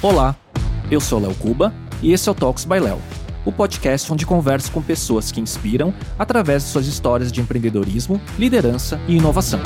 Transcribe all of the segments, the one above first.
Olá, eu sou Léo Cuba e esse é o Talks by Léo, o podcast onde converso com pessoas que inspiram através de suas histórias de empreendedorismo, liderança e inovação.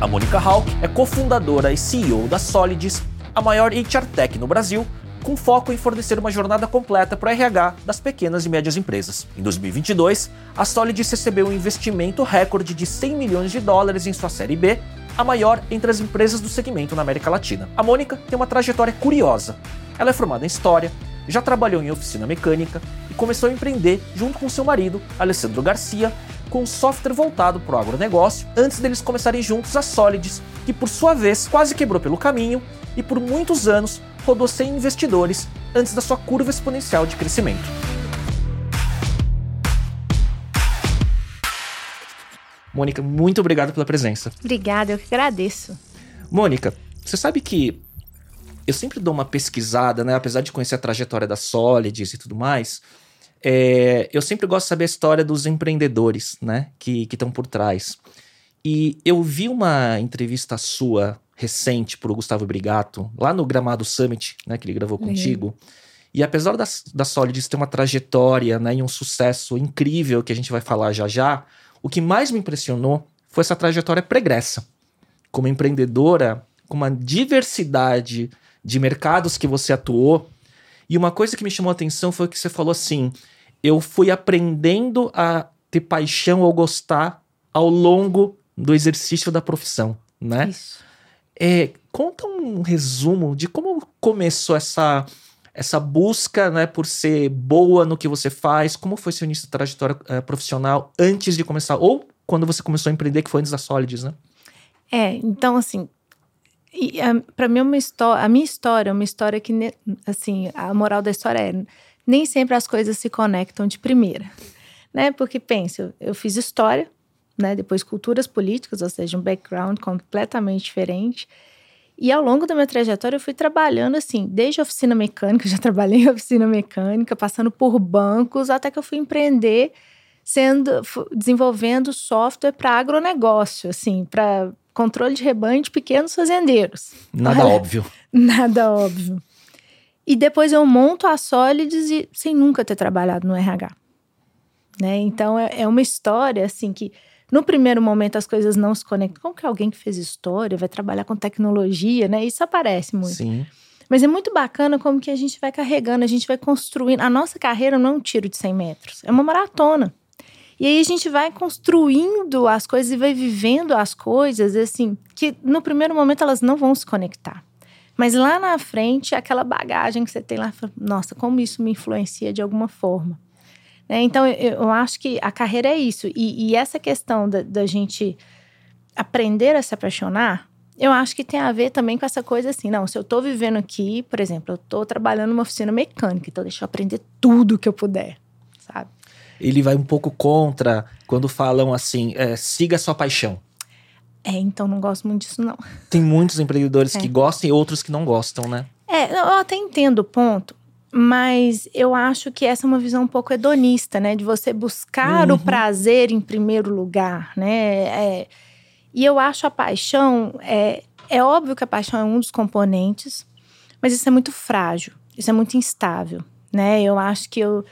A Mônica Hawk é cofundadora e CEO da Solidis, a maior HR Tech no Brasil, com foco em fornecer uma jornada completa para o RH das pequenas e médias empresas. Em 2022, a Solidis recebeu um investimento recorde de 100 milhões de dólares em sua série B, a maior entre as empresas do segmento na América Latina. A Mônica tem uma trajetória curiosa. Ela é formada em História, já trabalhou em oficina mecânica e começou a empreender junto com seu marido, Alessandro Garcia, com um software voltado para o agronegócio, antes deles começarem juntos a Solidis, que por sua vez quase quebrou pelo caminho e por muitos anos rodou sem investidores antes da sua curva exponencial de crescimento. Mônica, muito obrigado pela presença. Obrigada, eu que agradeço. Mônica, você sabe que eu sempre dou uma pesquisada, né? Apesar de conhecer a trajetória da Solids e tudo mais, é, eu sempre gosto de saber a história dos empreendedores, né? Que estão por trás. E eu vi uma entrevista sua recente pro Gustavo Brigato, lá no Gramado Summit, né, que ele gravou contigo. E apesar da, da Solids ter uma trajetória né, e um sucesso incrível que a gente vai falar já já, o que mais me impressionou foi essa trajetória pregressa. Como empreendedora, com uma diversidade de mercados que você atuou. E uma coisa que me chamou a atenção foi que você falou assim: eu fui aprendendo a ter paixão ou gostar ao longo do exercício da profissão, né? Isso. É, conta um resumo de como começou essa essa busca né, por ser boa no que você faz, como foi seu início de trajetória uh, profissional antes de começar, ou quando você começou a empreender, que foi antes da Solids, né? É, então assim, para mim é uma história, a minha história é uma história que, assim, a moral da história é nem sempre as coisas se conectam de primeira, né? Porque pense, eu, eu fiz história, né? Depois culturas políticas, ou seja, um background completamente diferente. E ao longo da minha trajetória eu fui trabalhando assim, desde oficina mecânica, já trabalhei em oficina mecânica, passando por bancos, até que eu fui empreender sendo desenvolvendo software para agronegócio, assim, para controle de rebanho de pequenos fazendeiros. Nada Olha, óbvio. Nada óbvio. E depois eu monto a Solids e, sem nunca ter trabalhado no RH. Né? Então é, é uma história assim que no primeiro momento as coisas não se conectam. Como que alguém que fez história vai trabalhar com tecnologia, né? Isso aparece muito. Sim. Mas é muito bacana como que a gente vai carregando, a gente vai construindo. A nossa carreira não é um tiro de 100 metros, é uma maratona. E aí a gente vai construindo as coisas e vai vivendo as coisas, assim, que no primeiro momento elas não vão se conectar. Mas lá na frente, aquela bagagem que você tem lá, nossa, como isso me influencia de alguma forma. Né? Então, eu, acho que a carreira é isso. E, e essa questão da, da, gente aprender a se apaixonar, eu acho que tem a ver também com essa coisa assim, não, se eu tô vivendo aqui, por exemplo, eu tô trabalhando numa oficina mecânica, então deixa eu aprender tudo que eu puder, sabe? Ele vai um pouco contra quando falam assim, é, siga a sua paixão. É, então não gosto muito disso, não. Tem muitos empreendedores é. que gostam e outros que não gostam, né? É, eu até entendo o ponto, mas eu acho que essa é uma visão um pouco hedonista, né? De você buscar uhum. o prazer em primeiro lugar, né? É, e eu acho a paixão. É, é óbvio que a paixão é um dos componentes, mas isso é muito frágil, isso é muito instável, né? Eu acho que eu.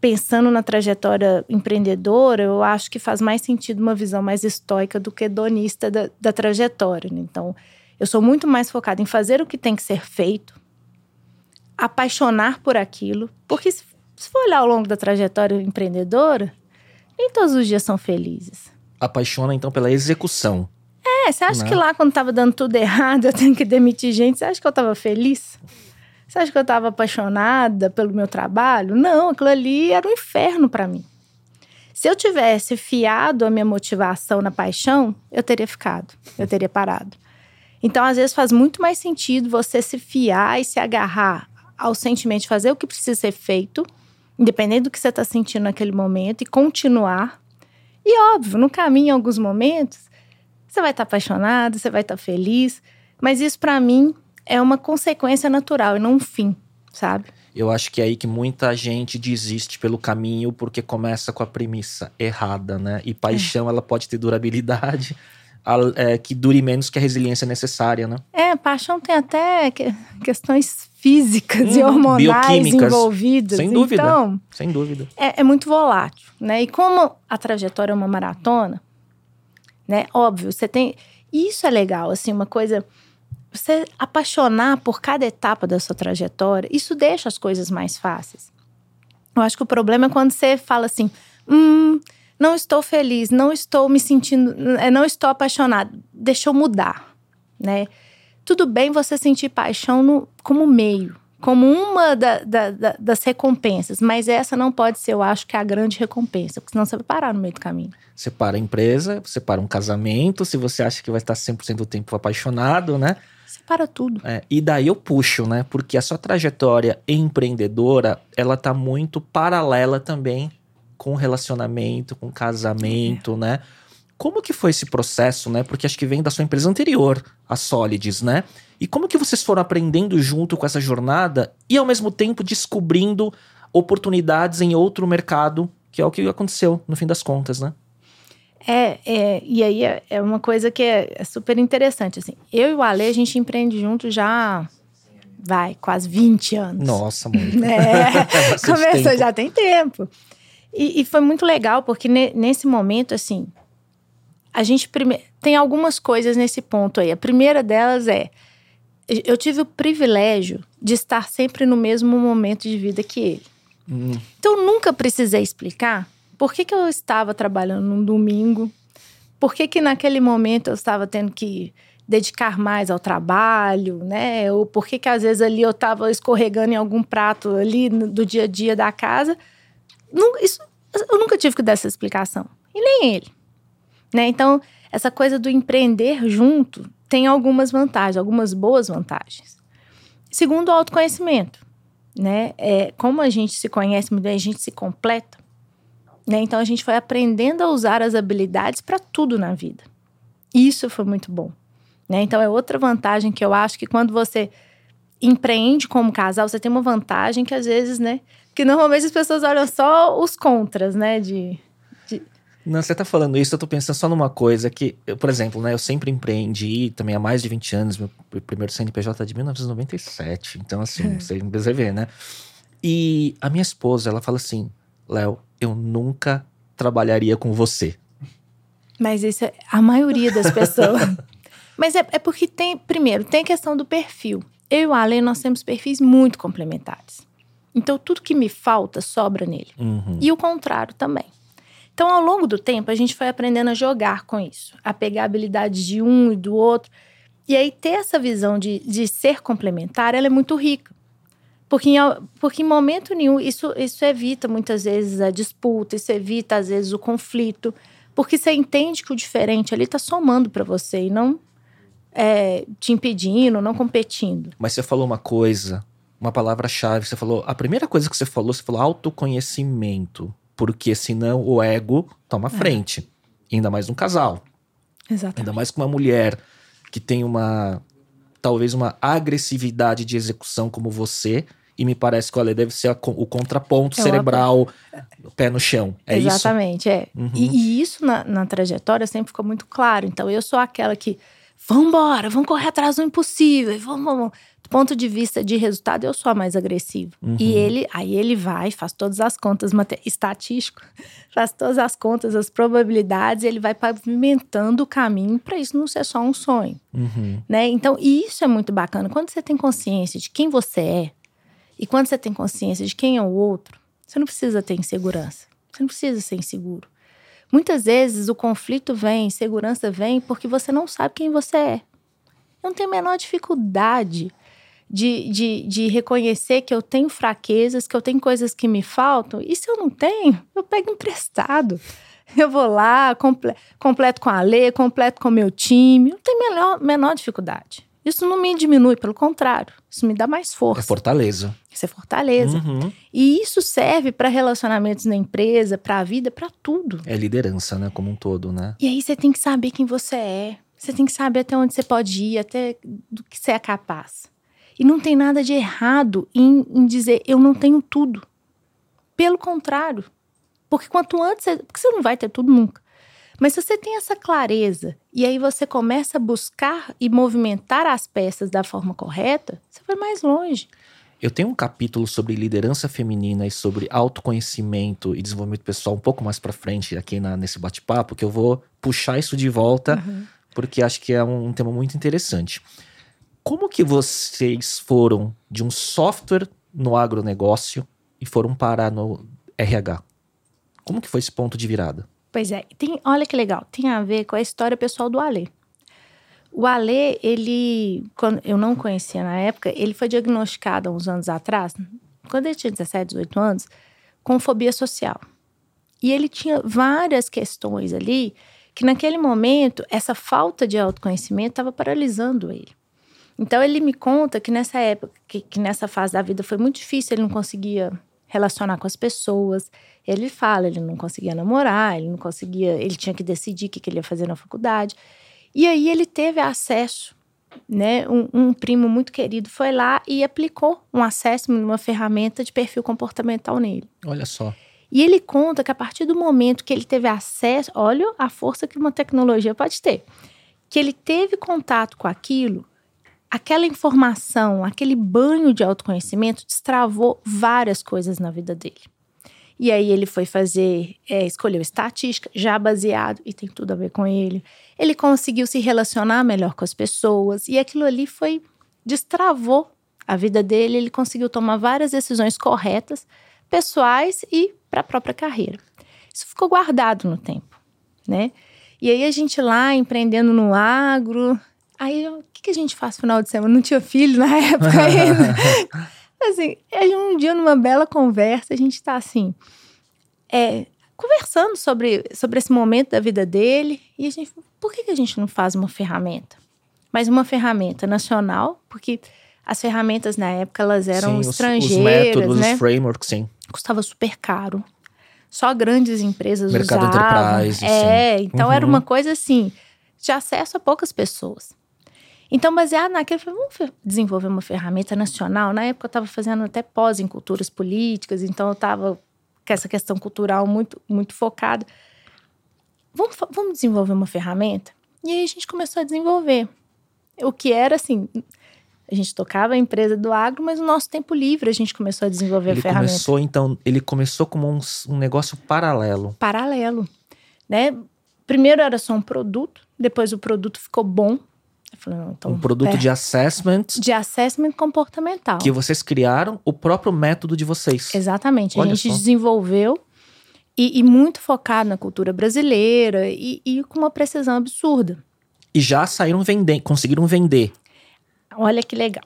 Pensando na trajetória empreendedora, eu acho que faz mais sentido uma visão mais estoica do que hedonista da, da trajetória. Né? Então, eu sou muito mais focada em fazer o que tem que ser feito, apaixonar por aquilo, porque se, se for olhar ao longo da trajetória empreendedora, nem todos os dias são felizes. Apaixona então pela execução. É, você acha né? que lá quando tava dando tudo errado, eu tenho que demitir gente, você acha que eu tava feliz? Você acha que eu tava apaixonada pelo meu trabalho? Não, aquilo ali era um inferno para mim. Se eu tivesse fiado a minha motivação na paixão, eu teria ficado, eu teria parado. Então, às vezes, faz muito mais sentido você se fiar e se agarrar ao sentimento de fazer o que precisa ser feito, independente do que você está sentindo naquele momento, e continuar. E óbvio, no caminho, em alguns momentos, você vai estar tá apaixonado, você vai estar tá feliz, mas isso para mim é uma consequência natural e não um fim, sabe? Eu acho que é aí que muita gente desiste pelo caminho porque começa com a premissa errada, né? E paixão, é. ela pode ter durabilidade, é, que dure menos que a resiliência necessária, né? É, paixão tem até que, questões físicas uhum, e hormonais envolvidas. Sem dúvida. Então, sem dúvida. É, é, muito volátil, né? E como a trajetória é uma maratona, né? Óbvio, você tem. Isso é legal, assim, uma coisa. Você apaixonar por cada etapa da sua trajetória, isso deixa as coisas mais fáceis. Eu acho que o problema é quando você fala assim, hum, não estou feliz, não estou me sentindo, é, não estou apaixonado, deixa eu mudar, né? Tudo bem você sentir paixão no, como meio, como uma da, da, da, das recompensas, mas essa não pode ser, eu acho, que é a grande recompensa, porque senão você vai parar no meio do caminho. Você para a empresa, você para um casamento, se você acha que vai estar 100% do tempo apaixonado, né? Você para tudo. É, e daí eu puxo, né? Porque a sua trajetória empreendedora, ela tá muito paralela também com relacionamento, com casamento, é. né? Como que foi esse processo, né? Porque acho que vem da sua empresa anterior, a Solids, né? E como que vocês foram aprendendo junto com essa jornada e ao mesmo tempo descobrindo oportunidades em outro mercado, que é o que aconteceu no fim das contas, né? É, é e aí é, é uma coisa que é, é, super interessante, assim. Eu e o Ale, a gente empreende junto já, vai, quase 20 anos. Nossa, muito. É, começou, já tem tempo. E, e, foi muito legal, porque ne, nesse momento, assim, a gente prime... tem algumas coisas nesse ponto aí. A primeira delas é eu tive o privilégio de estar sempre no mesmo momento de vida que ele. Hum. Então eu nunca precisei explicar por que, que eu estava trabalhando num domingo, por que, que naquele momento eu estava tendo que dedicar mais ao trabalho, né? Ou por que, que às vezes ali eu estava escorregando em algum prato ali do dia a dia da casa. Isso, eu nunca tive que dar essa explicação. E nem ele. Né? Então, essa coisa do empreender junto tem algumas vantagens, algumas boas vantagens. Segundo, o autoconhecimento. Né? É, como a gente se conhece muito bem, a gente se completa. Né? Então, a gente foi aprendendo a usar as habilidades para tudo na vida. Isso foi muito bom. Né? Então, é outra vantagem que eu acho que quando você empreende como casal, você tem uma vantagem que às vezes, né? Que normalmente as pessoas olham só os contras, né? De, não, você tá falando isso, eu tô pensando só numa coisa que, eu, por exemplo, né, eu sempre empreendi também há mais de 20 anos, meu primeiro CNPJ é de 1997, então assim, é. você precisa ver, né? E a minha esposa, ela fala assim, Léo, eu nunca trabalharia com você. Mas isso é a maioria das pessoas. Mas é, é porque tem, primeiro, tem a questão do perfil. Eu e o Ale, nós temos perfis muito complementares. Então, tudo que me falta sobra nele. Uhum. E o contrário também. Então, ao longo do tempo, a gente foi aprendendo a jogar com isso, a pegar habilidades de um e do outro. E aí, ter essa visão de, de ser complementar, ela é muito rica. Porque em, porque em momento nenhum, isso, isso evita muitas vezes a disputa, isso evita às vezes o conflito. Porque você entende que o diferente ali está somando para você e não é, te impedindo, não competindo. Mas você falou uma coisa, uma palavra-chave. Você falou, a primeira coisa que você falou, você falou autoconhecimento porque senão o ego toma é. frente. Ainda mais um casal. Exatamente. Ainda mais com uma mulher que tem uma. talvez uma agressividade de execução como você. E me parece que olha, deve ser a, o contraponto é cerebral, uma... pé no chão. É Exatamente, isso? é. Uhum. E, e, isso na, na trajetória sempre ficou muito claro. Então eu sou aquela que. Vambora, vamos correr atrás do impossível. Vamos, vamos ponto de vista de resultado, eu sou a mais agressiva. Uhum. E ele, aí ele vai, faz todas as contas estatístico, faz todas as contas, as probabilidades, ele vai pavimentando o caminho para isso não ser só um sonho. Uhum. Né? Então, isso é muito bacana. Quando você tem consciência de quem você é e quando você tem consciência de quem é o outro, você não precisa ter insegurança. Você não precisa ser inseguro. Muitas vezes o conflito vem, insegurança vem porque você não sabe quem você é. Eu não tenho a menor dificuldade de, de, de reconhecer que eu tenho fraquezas, que eu tenho coisas que me faltam. E se eu não tenho, eu pego emprestado. Eu vou lá, comple completo com a lei, completo com o meu time. Não tem menor, menor dificuldade. Isso não me diminui, pelo contrário, isso me dá mais força. É fortaleza. Isso é fortaleza. Uhum. E isso serve para relacionamentos na empresa, para a vida, para tudo. É liderança, né, como um todo, né? E aí você tem que saber quem você é. Você tem que saber até onde você pode ir, até do que você é capaz. E não tem nada de errado em, em dizer eu não tenho tudo. Pelo contrário. Porque quanto antes você. Porque você não vai ter tudo nunca. Mas se você tem essa clareza e aí você começa a buscar e movimentar as peças da forma correta, você vai mais longe. Eu tenho um capítulo sobre liderança feminina e sobre autoconhecimento e desenvolvimento pessoal um pouco mais para frente aqui na, nesse bate-papo, que eu vou puxar isso de volta, uhum. porque acho que é um tema muito interessante. Como que vocês foram de um software no agronegócio e foram parar no RH? Como que foi esse ponto de virada? Pois é, tem, olha que legal, tem a ver com a história pessoal do Alê. O Alê, ele, quando eu não conhecia na época, ele foi diagnosticado há uns anos atrás, quando ele tinha 17, 18 anos, com fobia social. E ele tinha várias questões ali que naquele momento essa falta de autoconhecimento estava paralisando ele. Então ele me conta que nessa época, que, que, nessa fase da vida foi muito difícil, ele não conseguia relacionar com as pessoas. Ele fala, ele não conseguia namorar, ele não conseguia, ele tinha que decidir o que, que ele ia fazer na faculdade. E aí ele teve acesso, né? Um, um, primo muito querido foi lá e aplicou um acesso numa ferramenta de perfil comportamental nele. Olha só. E ele conta que a partir do momento que ele teve acesso, olha a força que uma tecnologia pode ter, que ele teve contato com aquilo, aquela informação, aquele banho de autoconhecimento destravou várias coisas na vida dele. E aí ele foi fazer, é, escolheu estatística, já baseado, e tem tudo a ver com ele. Ele conseguiu se relacionar melhor com as pessoas, e aquilo ali foi, destravou a vida dele, ele conseguiu tomar várias decisões corretas, pessoais e para a própria carreira. Isso ficou guardado no tempo, né? E aí a gente lá empreendendo no agro, aí o que, que a gente faz no final de semana? Não tinha filho na época ainda. Assim, um dia numa bela conversa, a gente está assim, é, conversando sobre, sobre esse momento da vida dele. E a gente, por que, que a gente não faz uma ferramenta? Mas uma ferramenta nacional, porque as ferramentas na época elas eram sim, estrangeiras, os, métodos, né? os frameworks, sim. Custava super caro. Só grandes empresas Mercado usavam. Enterprise, é, sim. então uhum. era uma coisa assim, de acesso a poucas pessoas. Então, baseado naquilo, eu falei, vamos desenvolver uma ferramenta nacional. Na época, eu estava fazendo até pós em culturas políticas, então eu estava com essa questão cultural muito, muito focada. Vamos, vamos desenvolver uma ferramenta? E aí a gente começou a desenvolver. O que era assim, a gente tocava a empresa do agro, mas no nosso tempo livre a gente começou a desenvolver ele a ferramenta. Começou, então, ele começou como um, um negócio paralelo. Paralelo, né? Primeiro era só um produto, depois o produto ficou bom, Falei, não, então, um produto de assessment. De assessment comportamental. Que vocês criaram o próprio método de vocês. Exatamente. Olha a gente só. desenvolveu e, e, muito focado na cultura brasileira e, e, com uma precisão absurda. E já saíram vendendo, conseguiram vender. Olha que legal.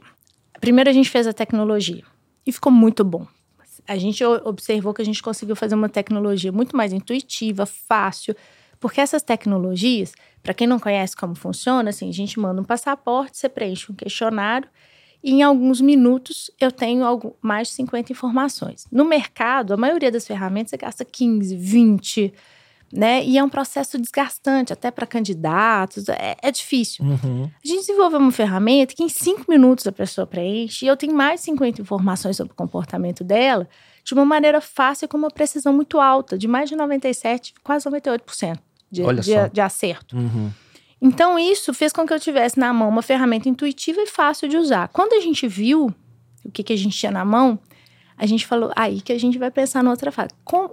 Primeiro a gente fez a tecnologia e ficou muito bom. A gente observou que a gente conseguiu fazer uma tecnologia muito mais intuitiva, fácil, porque essas tecnologias para quem não conhece como funciona, assim, a gente manda um passaporte, você preenche um questionário e em alguns minutos eu tenho algo, mais de 50 informações. No mercado, a maioria das ferramentas você gasta 15, 20, né? E é um processo desgastante, até para candidatos, é, é difícil. Uhum. A gente desenvolveu uma ferramenta que em 5 minutos a pessoa preenche e eu tenho mais de 50 informações sobre o comportamento dela de uma maneira fácil e com uma precisão muito alta, de mais de 97, quase 98% de, de, de acerto. Uhum. Então, isso fez com que eu tivesse na mão uma ferramenta intuitiva e fácil de usar. Quando a gente viu o que, que a gente tinha na mão, a gente falou, aí que a gente vai pensar na outra fase.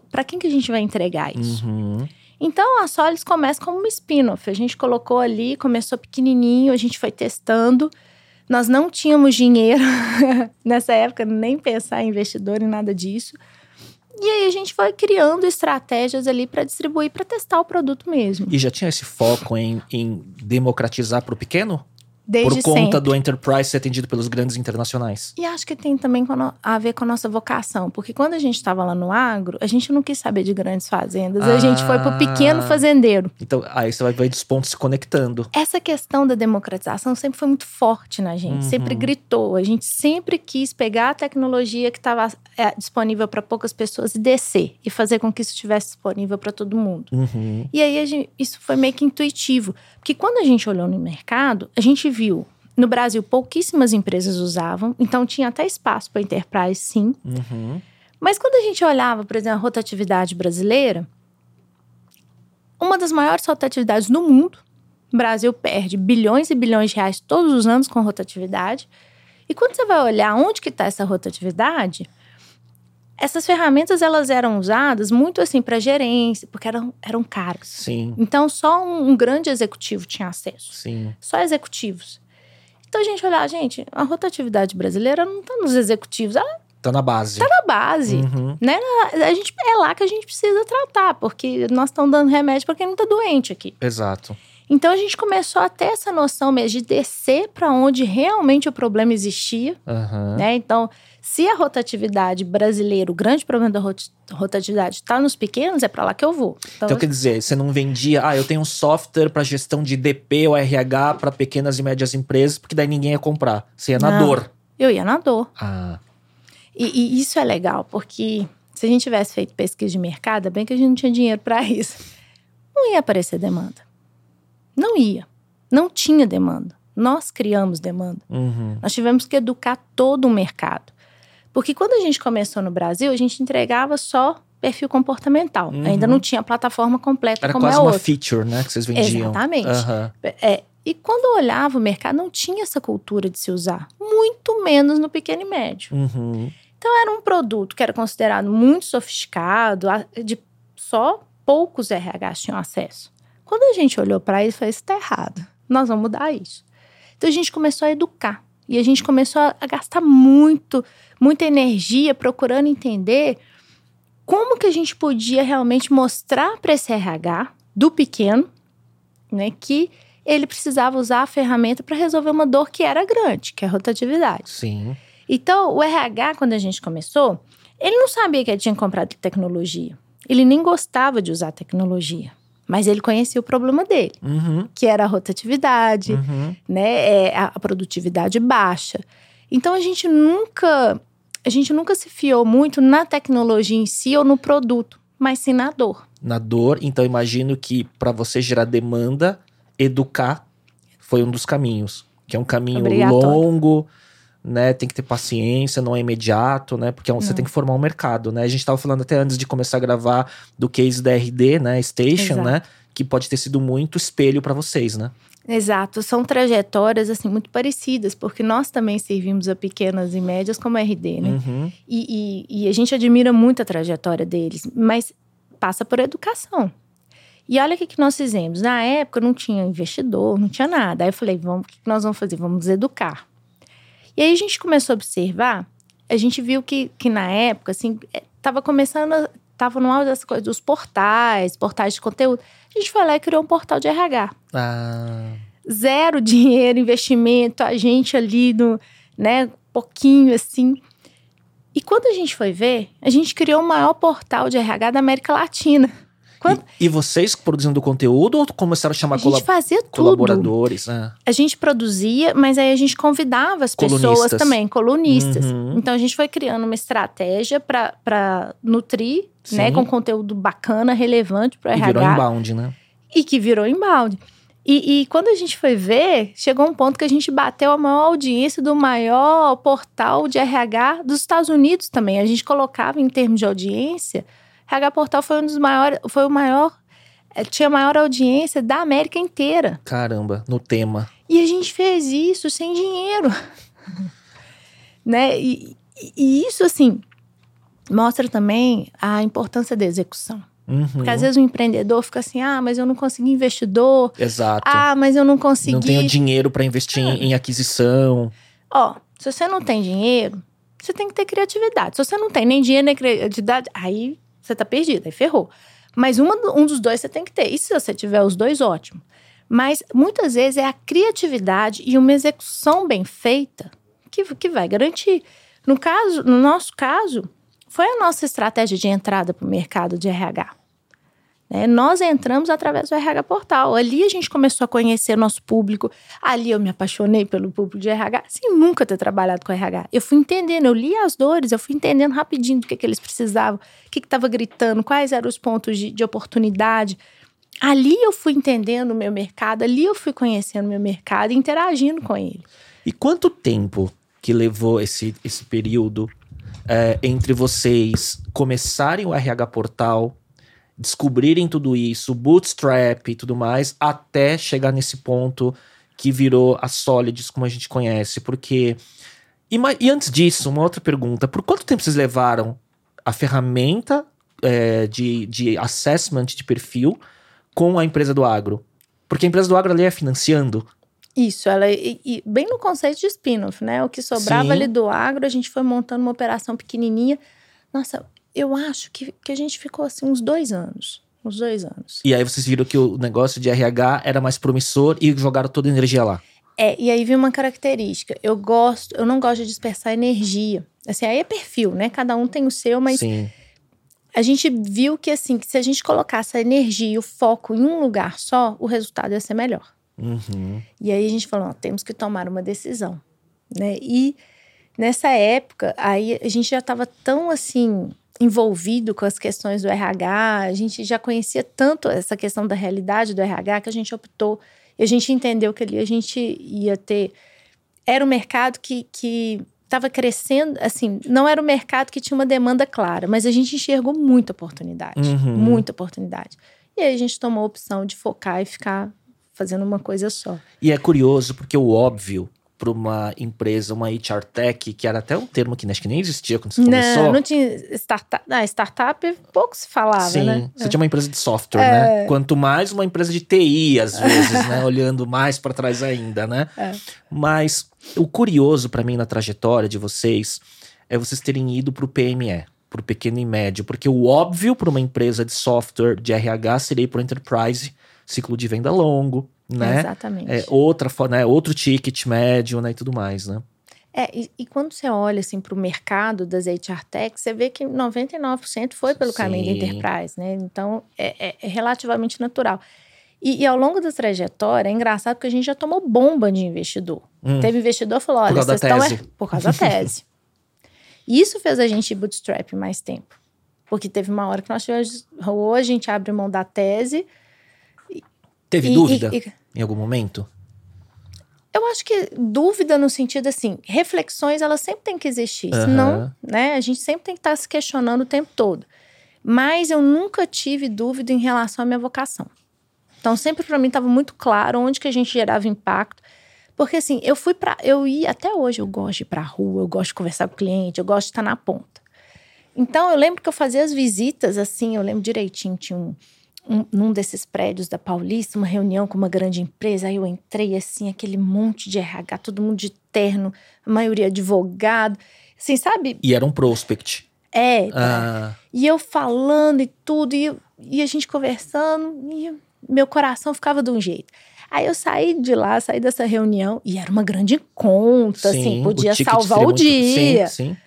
Para quem que a gente vai entregar isso? Uhum. Então, a Solis começa como uma spin-off. A gente colocou ali, começou pequenininho, a gente foi testando. Nós não tínhamos dinheiro nessa época, nem pensar em investidor e nada disso. E aí a gente foi criando estratégias ali para distribuir, para testar o produto mesmo. E já tinha esse foco em, em democratizar para o pequeno? Desde Por conta sempre. do enterprise ser atendido pelos grandes internacionais. E acho que tem também a ver com a nossa vocação, porque quando a gente estava lá no agro, a gente não quis saber de grandes fazendas, ah, a gente foi para o pequeno fazendeiro. Então, aí você vai ver os pontos se conectando. Essa questão da democratização sempre foi muito forte na gente, uhum. sempre gritou. A gente sempre quis pegar a tecnologia que estava é, disponível para poucas pessoas e descer, e fazer com que isso estivesse disponível para todo mundo. Uhum. E aí gente, isso foi meio que intuitivo, porque quando a gente olhou no mercado, a gente viu no Brasil, pouquíssimas empresas usavam, então tinha até espaço para enterprise, sim. Uhum. Mas quando a gente olhava, por exemplo, a rotatividade brasileira, uma das maiores rotatividades do mundo. O Brasil perde bilhões e bilhões de reais todos os anos com rotatividade. E quando você vai olhar onde que está essa rotatividade, essas ferramentas elas eram usadas muito assim para gerência, porque eram, eram caras. Sim. Então só um, um grande executivo tinha acesso. Sim. Só executivos. Então a gente olhar, gente, a rotatividade brasileira não está nos executivos, ela Tá na base. tá na base. Uhum. Né? A gente, é lá que a gente precisa tratar, porque nós estamos dando remédio para quem não está doente aqui. Exato. Então a gente começou a ter essa noção mesmo de descer para onde realmente o problema existia. Aham. Né? Então, se a rotatividade brasileira, o grande problema da rot- rotatividade está nos pequenos, é para lá que eu vou. Então, Então, quer dizer, você não vendia, ah, eu tenho um software para gestão de DP ou RH para pequenas e médias empresas, porque daí ninguém ia comprar. Você ia na Não. dor. eu ia na dor. Ah, E, e isso é legal, porque se a gente tivesse feito pesquisa de mercado, bem que a gente não tinha dinheiro para isso. Não ia aparecer demanda. Não ia. Não tinha demanda. Nós criamos demanda. uhum. Nós tivemos que educar todo o mercado. Porque quando a gente começou no Brasil, a gente entregava só perfil comportamental. Uhum. Ainda não tinha plataforma completa Era como quase é uma hoje. feature, né, que vocês vendiam. Exatamente. Aham. É, e quando eu olhava o mercado, não tinha essa cultura de se usar. Muito menos no pequeno e médio. Uhum. Então era um produto que era considerado muito sofisticado, de só poucos RHs tinham acesso. Quando a gente olhou para isso, falou: isso está errado. Nós vamos mudar isso. Então a gente começou a educar e a gente começou a a gastar muito, muita energia procurando entender como que a gente podia realmente mostrar para esse RH do pequeno, né, que ele precisava usar a ferramenta para resolver uma dor que era grande, que é a rotatividade. Sim. Então, o RH, quando a gente começou, ele não sabia que ele tinha comprado tecnologia. Ele nem gostava de usar tecnologia. Mas ele conhecia o problema dele, Uhum. que era a rotatividade, Uhum. né, é, a produtividade baixa. Então, a gente nunca a gente nunca se fiou muito na tecnologia em si ou no produto, mas sim na dor. Na dor, então imagino que para você gerar demanda, educar foi um dos caminhos, que é um caminho longo, né? Tem que ter paciência, não é imediato, né? Porque é você Não. tem que formar um mercado, né? A gente tava falando até antes de começar a gravar do case da RD, né? Station, Exato. né? Que pode ter sido muito espelho para vocês, né? Exato, são trajetórias assim muito parecidas, porque nós também servimos a pequenas e médias como RD, né? Uhum. E, e- e a gente admira muito a trajetória deles, mas passa por educação. E olha o que, que nós fizemos. Na época não tinha investidor, não tinha nada. Aí eu falei, vamos, o que que nós vamos fazer? Vamos educar. E aí a gente começou a observar, a gente viu que, que na época, assim, estava começando, a- tava no auge dessa coisa dos portais, portais de conteúdo. A gente foi lá e criou um portal de RH Ah, zero dinheiro, investimento, a gente ali no, né, pouquinho assim. E quando a gente foi ver, a gente criou o maior portal de RH da América Latina. Quando E, e vocês produzindo conteúdo ou começaram a chamar a gente fazia tudo. colaboradores? né? A gente produzia, mas aí a gente convidava as pessoas também, colunistas. Uhum. Então a gente foi criando uma estratégia para nutrir, né, Sim. com conteúdo bacana, relevante para o RH. virou inbound, né? e que virou inbound. E, e quando a gente foi ver, chegou um ponto que a gente bateu a maior audiência do maior portal de RH dos Estados Unidos também. A gente colocava em termos de audiência, RH Portal foi um dos maiores, foi o maior, eh, tinha a maior audiência da América inteira. Caramba, no tema. E a gente fez isso sem dinheiro. né? E, e- isso, assim, mostra também a importância da execução. Uhum. Porque às vezes o empreendedor fica assim: ah, mas eu não consegui investidor. Exato. Ah, mas eu não consegui. não tenho dinheiro para investir em, em aquisição. Ó, se você não tem dinheiro, você tem que ter criatividade. Se você não tem nem dinheiro nem criatividade, aí você tá perdido, aí ferrou. Mas uma, um dos dois você tem que ter. E se você tiver os dois, ótimo. Mas muitas vezes é a criatividade e uma execução bem feita que, que vai garantir. No caso, no nosso caso, foi a nossa estratégia de entrada para o mercado de RH. Né? Nós entramos através do RH Portal. Ali a gente começou a conhecer nosso público. Ali eu me apaixonei pelo público de RH, sem nunca ter trabalhado com RH. Eu fui entendendo, eu li as dores, eu fui entendendo rapidinho do que, que eles precisavam, o que estava gritando, quais eram os pontos de, de oportunidade. Ali eu fui entendendo o meu mercado, ali eu fui conhecendo o meu mercado e interagindo com ele. E quanto tempo que levou esse, esse período é, entre vocês começarem o RH Portal, descobrirem tudo isso, bootstrap e tudo mais, até chegar nesse ponto que virou a Solids como a gente conhece, porque e, e antes disso, uma outra pergunta, por quanto tempo vocês levaram a ferramenta é, de, de assessment de perfil com a empresa do agro? Porque a empresa do agro ali é financiando. Isso, ela e, e bem no conceito de spin-off, né? O que sobrava Sim. ali do agro, a gente foi montando uma operação pequenininha. Nossa, eu acho que, que a gente ficou assim uns dois anos. Uns dois anos. E aí vocês viram que o negócio de RH era mais promissor e jogaram toda a energia lá. É, e aí vem uma característica. Eu gosto, eu não gosto de dispersar energia. Assim, aí é perfil, né? Cada um tem o seu, mas Sim. a gente viu que assim, que se a gente colocasse a energia e o foco em um lugar só, o resultado ia ser melhor. Uhum. E aí a gente falou, ó, temos que tomar uma decisão, né? E nessa época, aí a gente já estava tão assim envolvido com as questões do RH, a gente já conhecia tanto essa questão da realidade do RH que a gente optou e a gente entendeu que ali a gente ia ter. Era um mercado que. que estava crescendo, assim, não era um mercado que tinha uma demanda clara, mas a gente enxergou muita oportunidade, uhum. muita oportunidade. E aí a gente tomou a opção de focar e ficar fazendo uma coisa só. E é curioso porque o óbvio para uma empresa, uma HR Tech, que era até um termo que acho que nem existia quando você não, começou. Não, não tinha startup. Ah, startup pouco se falava, Sim, né? você é. tinha uma empresa de software, é. né? Quanto mais uma empresa de TI, às vezes, né? Olhando mais para trás ainda, né? É. Mas o curioso para mim na trajetória de vocês é vocês terem ido para o PME, para o pequeno e médio, porque o óbvio para uma empresa de software de RH seria ir para o enterprise, ciclo de venda longo, né? Exatamente. É, outra, né? Outro ticket médio, né? E tudo mais, né? É, e, e quando você olha assim para o mercado das HR Techs, você vê que 99% foi pelo Sim. caminho da enterprise, né? Então é, é, é relativamente natural. E, e, ao longo da trajetória, é engraçado porque a gente já tomou bomba de investidor. Hum. Teve investidor que falou: olha, vocês estão. É, por causa da tese. e isso fez a gente bootstrap mais tempo. Porque teve uma hora que nós tivemos. Hoje a gente abre mão da tese. Teve e, dúvida? E, em algum momento? Eu acho que dúvida no sentido assim, reflexões elas sempre têm que existir, uhum. senão, né, a gente sempre tem que estar tá se questionando o tempo todo. Mas eu nunca tive dúvida em relação à minha vocação. Então sempre para mim estava muito claro onde que a gente gerava impacto, porque assim, eu fui para eu ia até hoje eu gosto de ir para rua, eu gosto de conversar com o cliente, eu gosto de estar na ponta. Então eu lembro que eu fazia as visitas assim, eu lembro direitinho, tinha um um, num desses prédios da Paulista, uma reunião com uma grande empresa. Aí eu entrei assim, aquele monte de RH, todo mundo de terno, a maioria advogado. Assim, sabe? E era um prospect. É. Ah. E eu falando e tudo, e, e a gente conversando, e meu coração ficava de um jeito. Aí eu saí de lá, saí dessa reunião, e era uma grande conta, assim, sim, assim, podia o salvar o muito... dia. Sim, sim.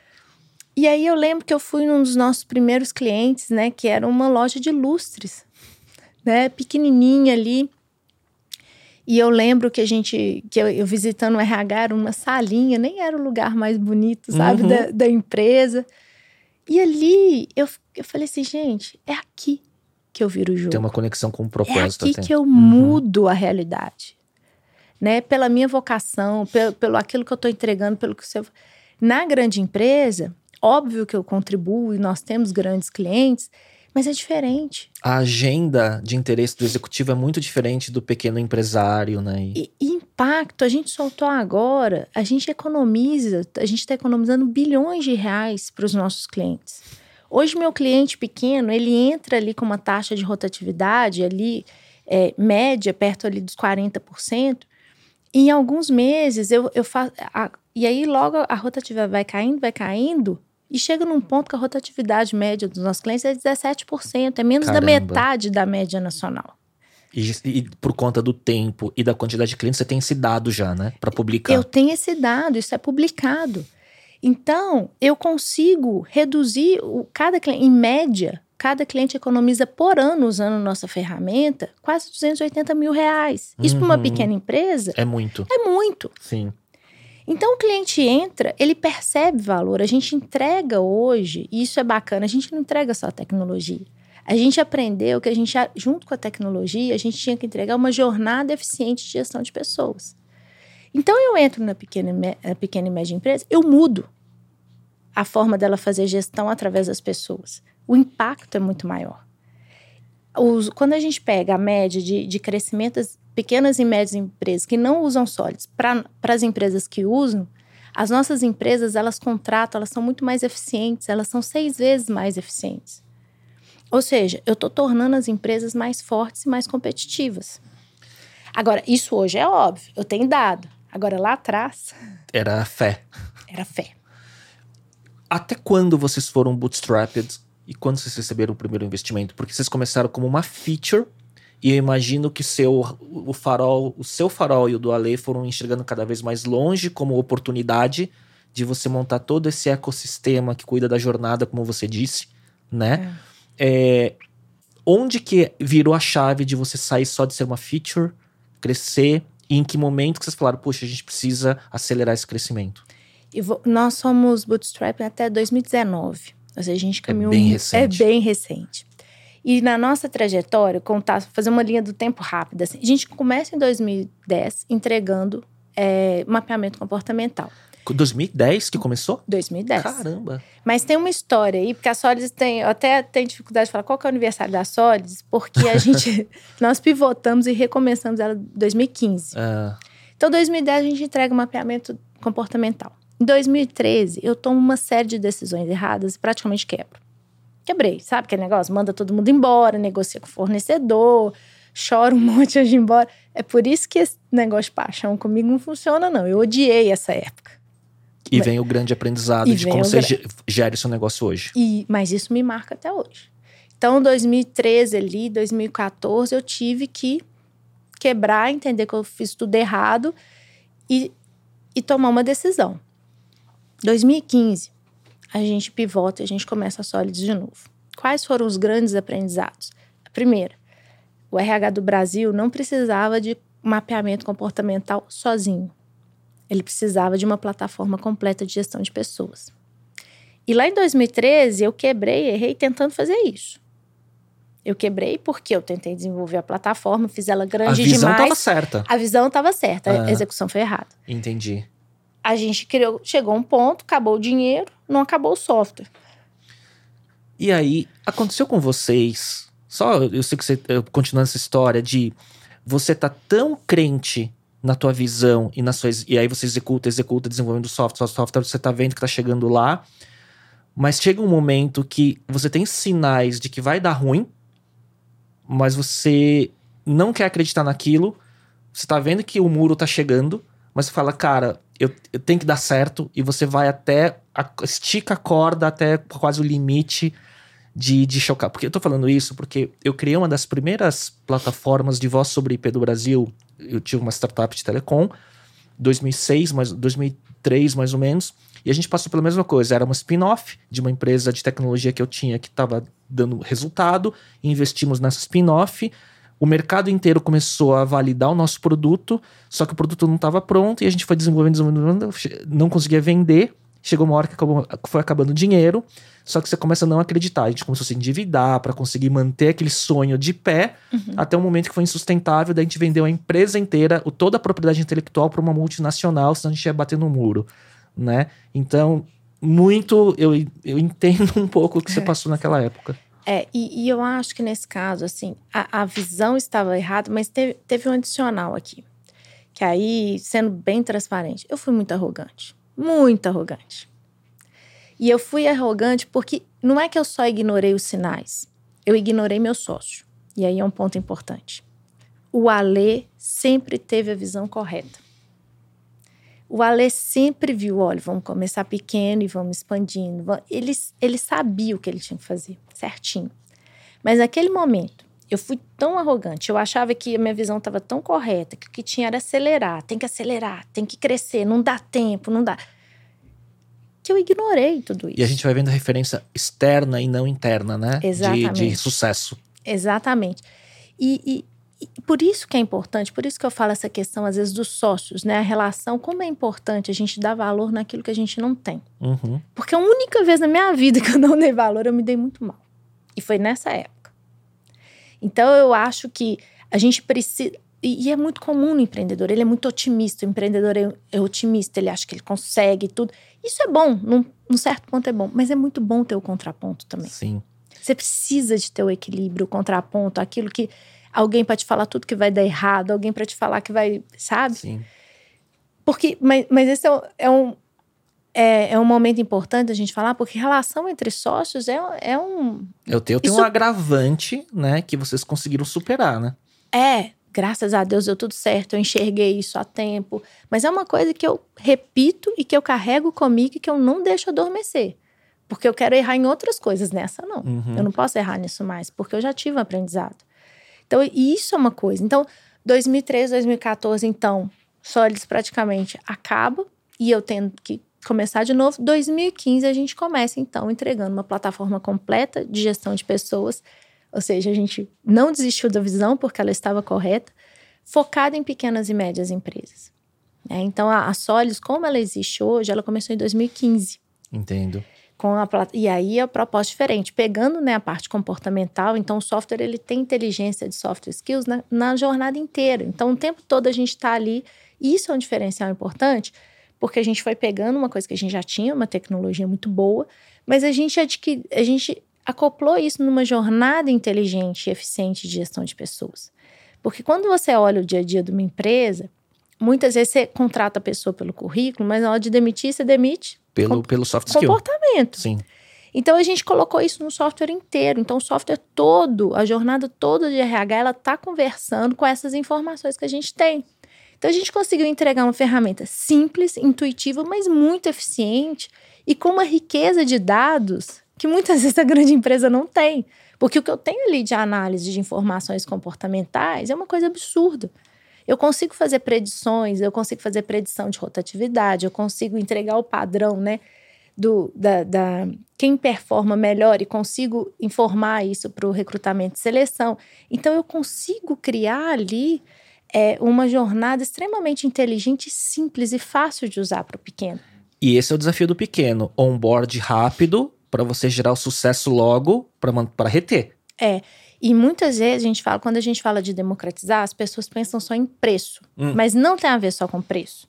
E aí eu lembro que eu fui num dos nossos primeiros clientes, né, que era uma loja de lustres né, pequenininha ali. E eu lembro que a gente, que eu, eu visitando o RH, era uma salinha, nem era o lugar mais bonito, sabe, uhum. da, da, empresa. E ali eu, eu falei assim, gente, é aqui que eu viro o jogo. Tem uma conexão com o propósito. É aqui até. que eu uhum. mudo a realidade. Né? Pela minha vocação, pelo, pelo aquilo que eu estou entregando, pelo que você. Na grande empresa, óbvio que eu contribuo e nós temos grandes clientes, mas é diferente. A agenda de interesse do executivo é muito diferente do pequeno empresário, né? E, e impacto, a gente soltou agora, a gente economiza, a gente está economizando bilhões de reais para os nossos clientes. Hoje, meu cliente pequeno, ele entra ali com uma taxa de rotatividade ali, é, média, perto ali dos 40%. E em alguns meses, eu, eu faço. E aí, logo a rotatividade vai caindo, vai caindo. E chega num ponto que a rotatividade média dos nossos clientes é 17%, é menos Caramba. da metade da média nacional. E, e, por conta do tempo e da quantidade de clientes, você tem esse dado já, né? Para publicar. Eu tenho esse dado, isso é publicado. Então, eu consigo reduzir o, cada cliente, em média, cada cliente economiza por ano usando nossa ferramenta quase 280 mil reais. Isso uhum. para uma pequena empresa. É muito. É muito. Sim. Então o cliente entra, ele percebe valor. A gente entrega hoje, e isso é bacana, a gente não entrega só tecnologia. A gente aprendeu que a gente, junto com a tecnologia, a gente tinha que entregar uma jornada eficiente de gestão de pessoas. Então eu entro na pequena, na pequena e média empresa, eu mudo a forma dela fazer gestão através das pessoas. O impacto é muito maior. os, quando a gente pega a média de, de crescimento das pequenas e médias empresas que não usam sólidos para as empresas que usam, as nossas empresas, elas contratam, elas são muito mais eficientes, elas são seis vezes mais eficientes. Ou seja, eu estou tornando as empresas mais fortes e mais competitivas. Agora, isso hoje é óbvio, eu tenho dado. Agora, lá atrás. Era fé. Era fé. Até quando vocês foram bootstrapped e quando vocês receberam o primeiro investimento? Porque vocês começaram como uma feature e eu imagino que seu, o farol, o seu farol e o do Ale foram enxergando cada vez mais longe como oportunidade de você montar todo esse ecossistema que cuida da jornada, como você disse, né? É. É, onde que virou a chave de você sair só de ser uma feature, crescer, e em que momento que vocês falaram, poxa, a gente precisa acelerar esse crescimento? Vou, nós somos bootstrap até 2019. Ou seja, a gente caminhou. É bem recente. É bem recente. E na nossa trajetória, contar, fazer uma linha do tempo rápida, assim, a gente começa em 2010 entregando é, mapeamento comportamental. 2010 que começou? 2010. Caramba! Mas tem uma história aí, porque a Solids tem. Eu até tenho dificuldade de falar qual que é o aniversário da Solids, porque a gente. nós pivotamos e recomeçamos ela em 2015. Ah. Então, em 2010, a gente entrega o mapeamento comportamental. Em 2013, eu tomo uma série de decisões erradas e praticamente quebro quebrei, sabe aquele negócio? Manda todo mundo embora, negocia com o fornecedor, chora um monte antes de ir embora. É por isso que esse negócio de paixão comigo não funciona, não. Eu odiei essa época. E mas, vem o grande aprendizado de como você gra... gere seu negócio hoje. E, mas isso me marca até hoje. Então, 2013 ali, 2014, eu tive que quebrar, entender que eu fiz tudo errado e, e tomar uma decisão. 2015, a gente pivota e a gente começa a sólidos de novo. Quais foram os grandes aprendizados? A primeira, o RH do Brasil não precisava de mapeamento comportamental sozinho. Ele precisava de uma plataforma completa de gestão de pessoas. E lá em 2013, eu quebrei, errei tentando fazer isso. Eu quebrei porque eu tentei desenvolver a plataforma, fiz ela grande demais. A visão estava certa. A visão estava certa, a execução foi errada. Entendi a gente criou, chegou a um ponto, acabou o dinheiro, não acabou o software. E aí, aconteceu com vocês, só eu sei que você, continuando essa história de você tá tão crente na tua visão e nas suas e aí você executa, executa, desenvolvendo software, software, você tá vendo que tá chegando lá, mas chega um momento que você tem sinais de que vai dar ruim, mas você não quer acreditar naquilo, você tá vendo que o muro tá chegando, mas você fala, cara, eu, eu tenho que dar certo, e você vai até, a, estica a corda até quase o limite de, de chocar. Porque eu tô falando isso porque eu criei uma das primeiras plataformas de voz sobre IP do Brasil. Eu tive uma startup de telecom, 2006, mais, 2003 mais ou menos, e a gente passou pela mesma coisa. Era uma spin-off de uma empresa de tecnologia que eu tinha que estava dando resultado, investimos nessa spin-off o mercado inteiro começou a validar o nosso produto, só que o produto não estava pronto e a gente foi desenvolvendo, desenvolvendo, não conseguia vender. Chegou uma hora que acabou, foi acabando o dinheiro, só que você começa a não acreditar. A gente começou a se endividar para conseguir manter aquele sonho de pé, uhum. até o momento que foi insustentável. Daí a gente vendeu a empresa inteira, toda a propriedade intelectual para uma multinacional, senão a gente ia bater no muro, né? Então, muito eu, eu entendo um pouco o que você é. passou naquela época. É, e, e, eu acho que nesse caso, assim, a, a visão estava errada, mas teve, teve um adicional aqui. Que aí, sendo bem transparente, eu fui muito arrogante. Muito arrogante. E eu fui arrogante porque não é que eu só ignorei os sinais, eu ignorei meu sócio. E aí é um ponto importante. O Alê sempre teve a visão correta. O Ale sempre viu, olha, vamos começar pequeno e vamos expandindo. Ele, ele sabia o que ele tinha que fazer, certinho. Mas naquele momento, eu fui tão arrogante, eu achava que a minha visão estava tão correta, que o que tinha era acelerar, tem que acelerar, tem que crescer, não dá tempo, não dá. Que eu ignorei tudo isso. E a gente vai vendo a referência externa e não interna, né? Exatamente. De, de sucesso. Exatamente. E, e, por isso que é importante, por isso que eu falo essa questão, às vezes, dos sócios, né? A relação, como é importante a gente dar valor naquilo que a gente não tem. Uhum. Porque a única vez na minha vida que eu não dei valor, eu me dei muito mal. E foi nessa época. Então, eu acho que a gente precisa. E, é muito comum no empreendedor, ele é muito otimista. O empreendedor é, é otimista, ele acha que ele consegue tudo. Isso é bom, num, num certo ponto é bom, mas é muito bom ter o contraponto também. Sim. Você precisa de ter o equilíbrio, o contraponto, aquilo que alguém para te falar tudo que vai dar errado, alguém para te falar que vai, sabe? Sim. Porque, mas, mas esse é, um- é um é, é um momento importante a gente falar, porque relação entre sócios é, é um Eu tenho, eu tenho Isso- um agravante, né, que vocês conseguiram superar, né? É, graças a Deus deu tudo certo, eu enxerguei isso a tempo. Mas é uma coisa que eu repito e que eu carrego comigo e que eu não deixo adormecer. Porque eu quero errar em outras coisas, nessa não. Uhum. Eu não posso errar nisso mais, porque eu já tive um aprendizado. Então, isso é uma coisa. Então, 2013, 2014, então, Sólidos praticamente acaba e eu tendo que começar de novo. 2015 a gente começa, então, entregando uma plataforma completa de gestão de pessoas. Ou seja, a gente não desistiu da visão porque ela estava correta, focada em pequenas e médias empresas. né? então, a, a Solis, como ela existe hoje, ela começou em 2015 Entendo. Com a e aí é a proposta diferente, pegando né, a parte comportamental, então o software ele tem inteligência de soft skills na, na jornada inteira. Então o tempo todo a gente está ali, isso é um diferencial importante, porque a gente foi pegando uma coisa que a gente já tinha, uma tecnologia muito boa, mas a gente a gente acoplou isso numa jornada inteligente e eficiente de gestão de pessoas. Porque quando você olha o dia a dia de uma empresa, muitas vezes você contrata a pessoa pelo currículo, mas na hora de demitir, você demite Pelo, Com- pelo soft skill. comportamento. Sim. Então a gente colocou isso no software inteiro. Então o software todo, a jornada toda de RH, ela está conversando com essas informações que a gente tem. Então a gente conseguiu entregar uma ferramenta simples, intuitiva, mas muito eficiente e com uma riqueza de dados que muitas vezes a grande empresa não tem. Porque o que eu tenho ali de análise de informações comportamentais é uma coisa absurda. Eu consigo fazer predições, eu consigo fazer predição de rotatividade, eu consigo entregar o padrão, né? Do, da, da- quem performa melhor e consigo informar isso para o recrutamento e seleção. Então, eu consigo criar ali é, uma jornada extremamente inteligente, simples e fácil de usar para o pequeno. E esse é o desafio do pequeno. Onboard rápido para você gerar o sucesso logo para reter. É. E muitas vezes a gente fala, quando a gente fala de democratizar, as pessoas pensam só em preço. Hum. Mas não tem a ver só com preço.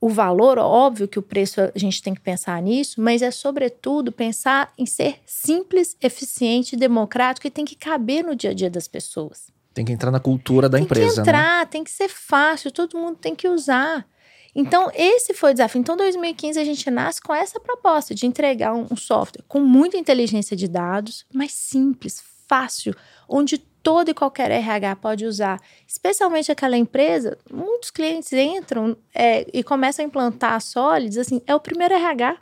O valor, óbvio que o preço a gente tem que pensar nisso, mas é sobretudo pensar em ser simples, eficiente, democrático e tem que caber no dia a dia das pessoas. Tem que entrar na cultura da tem empresa, que né? entrar, tem que ser fácil, todo mundo tem que usar. Então, esse foi o desafio. Então, 2015 a gente nasce com essa proposta de entregar um, um software com muita inteligência de dados, mas simples, fácil, onde todo e qualquer RH pode usar. Especialmente aquela empresa, muitos clientes entram é, e começam a implantar a Solids, assim, é o primeiro RH.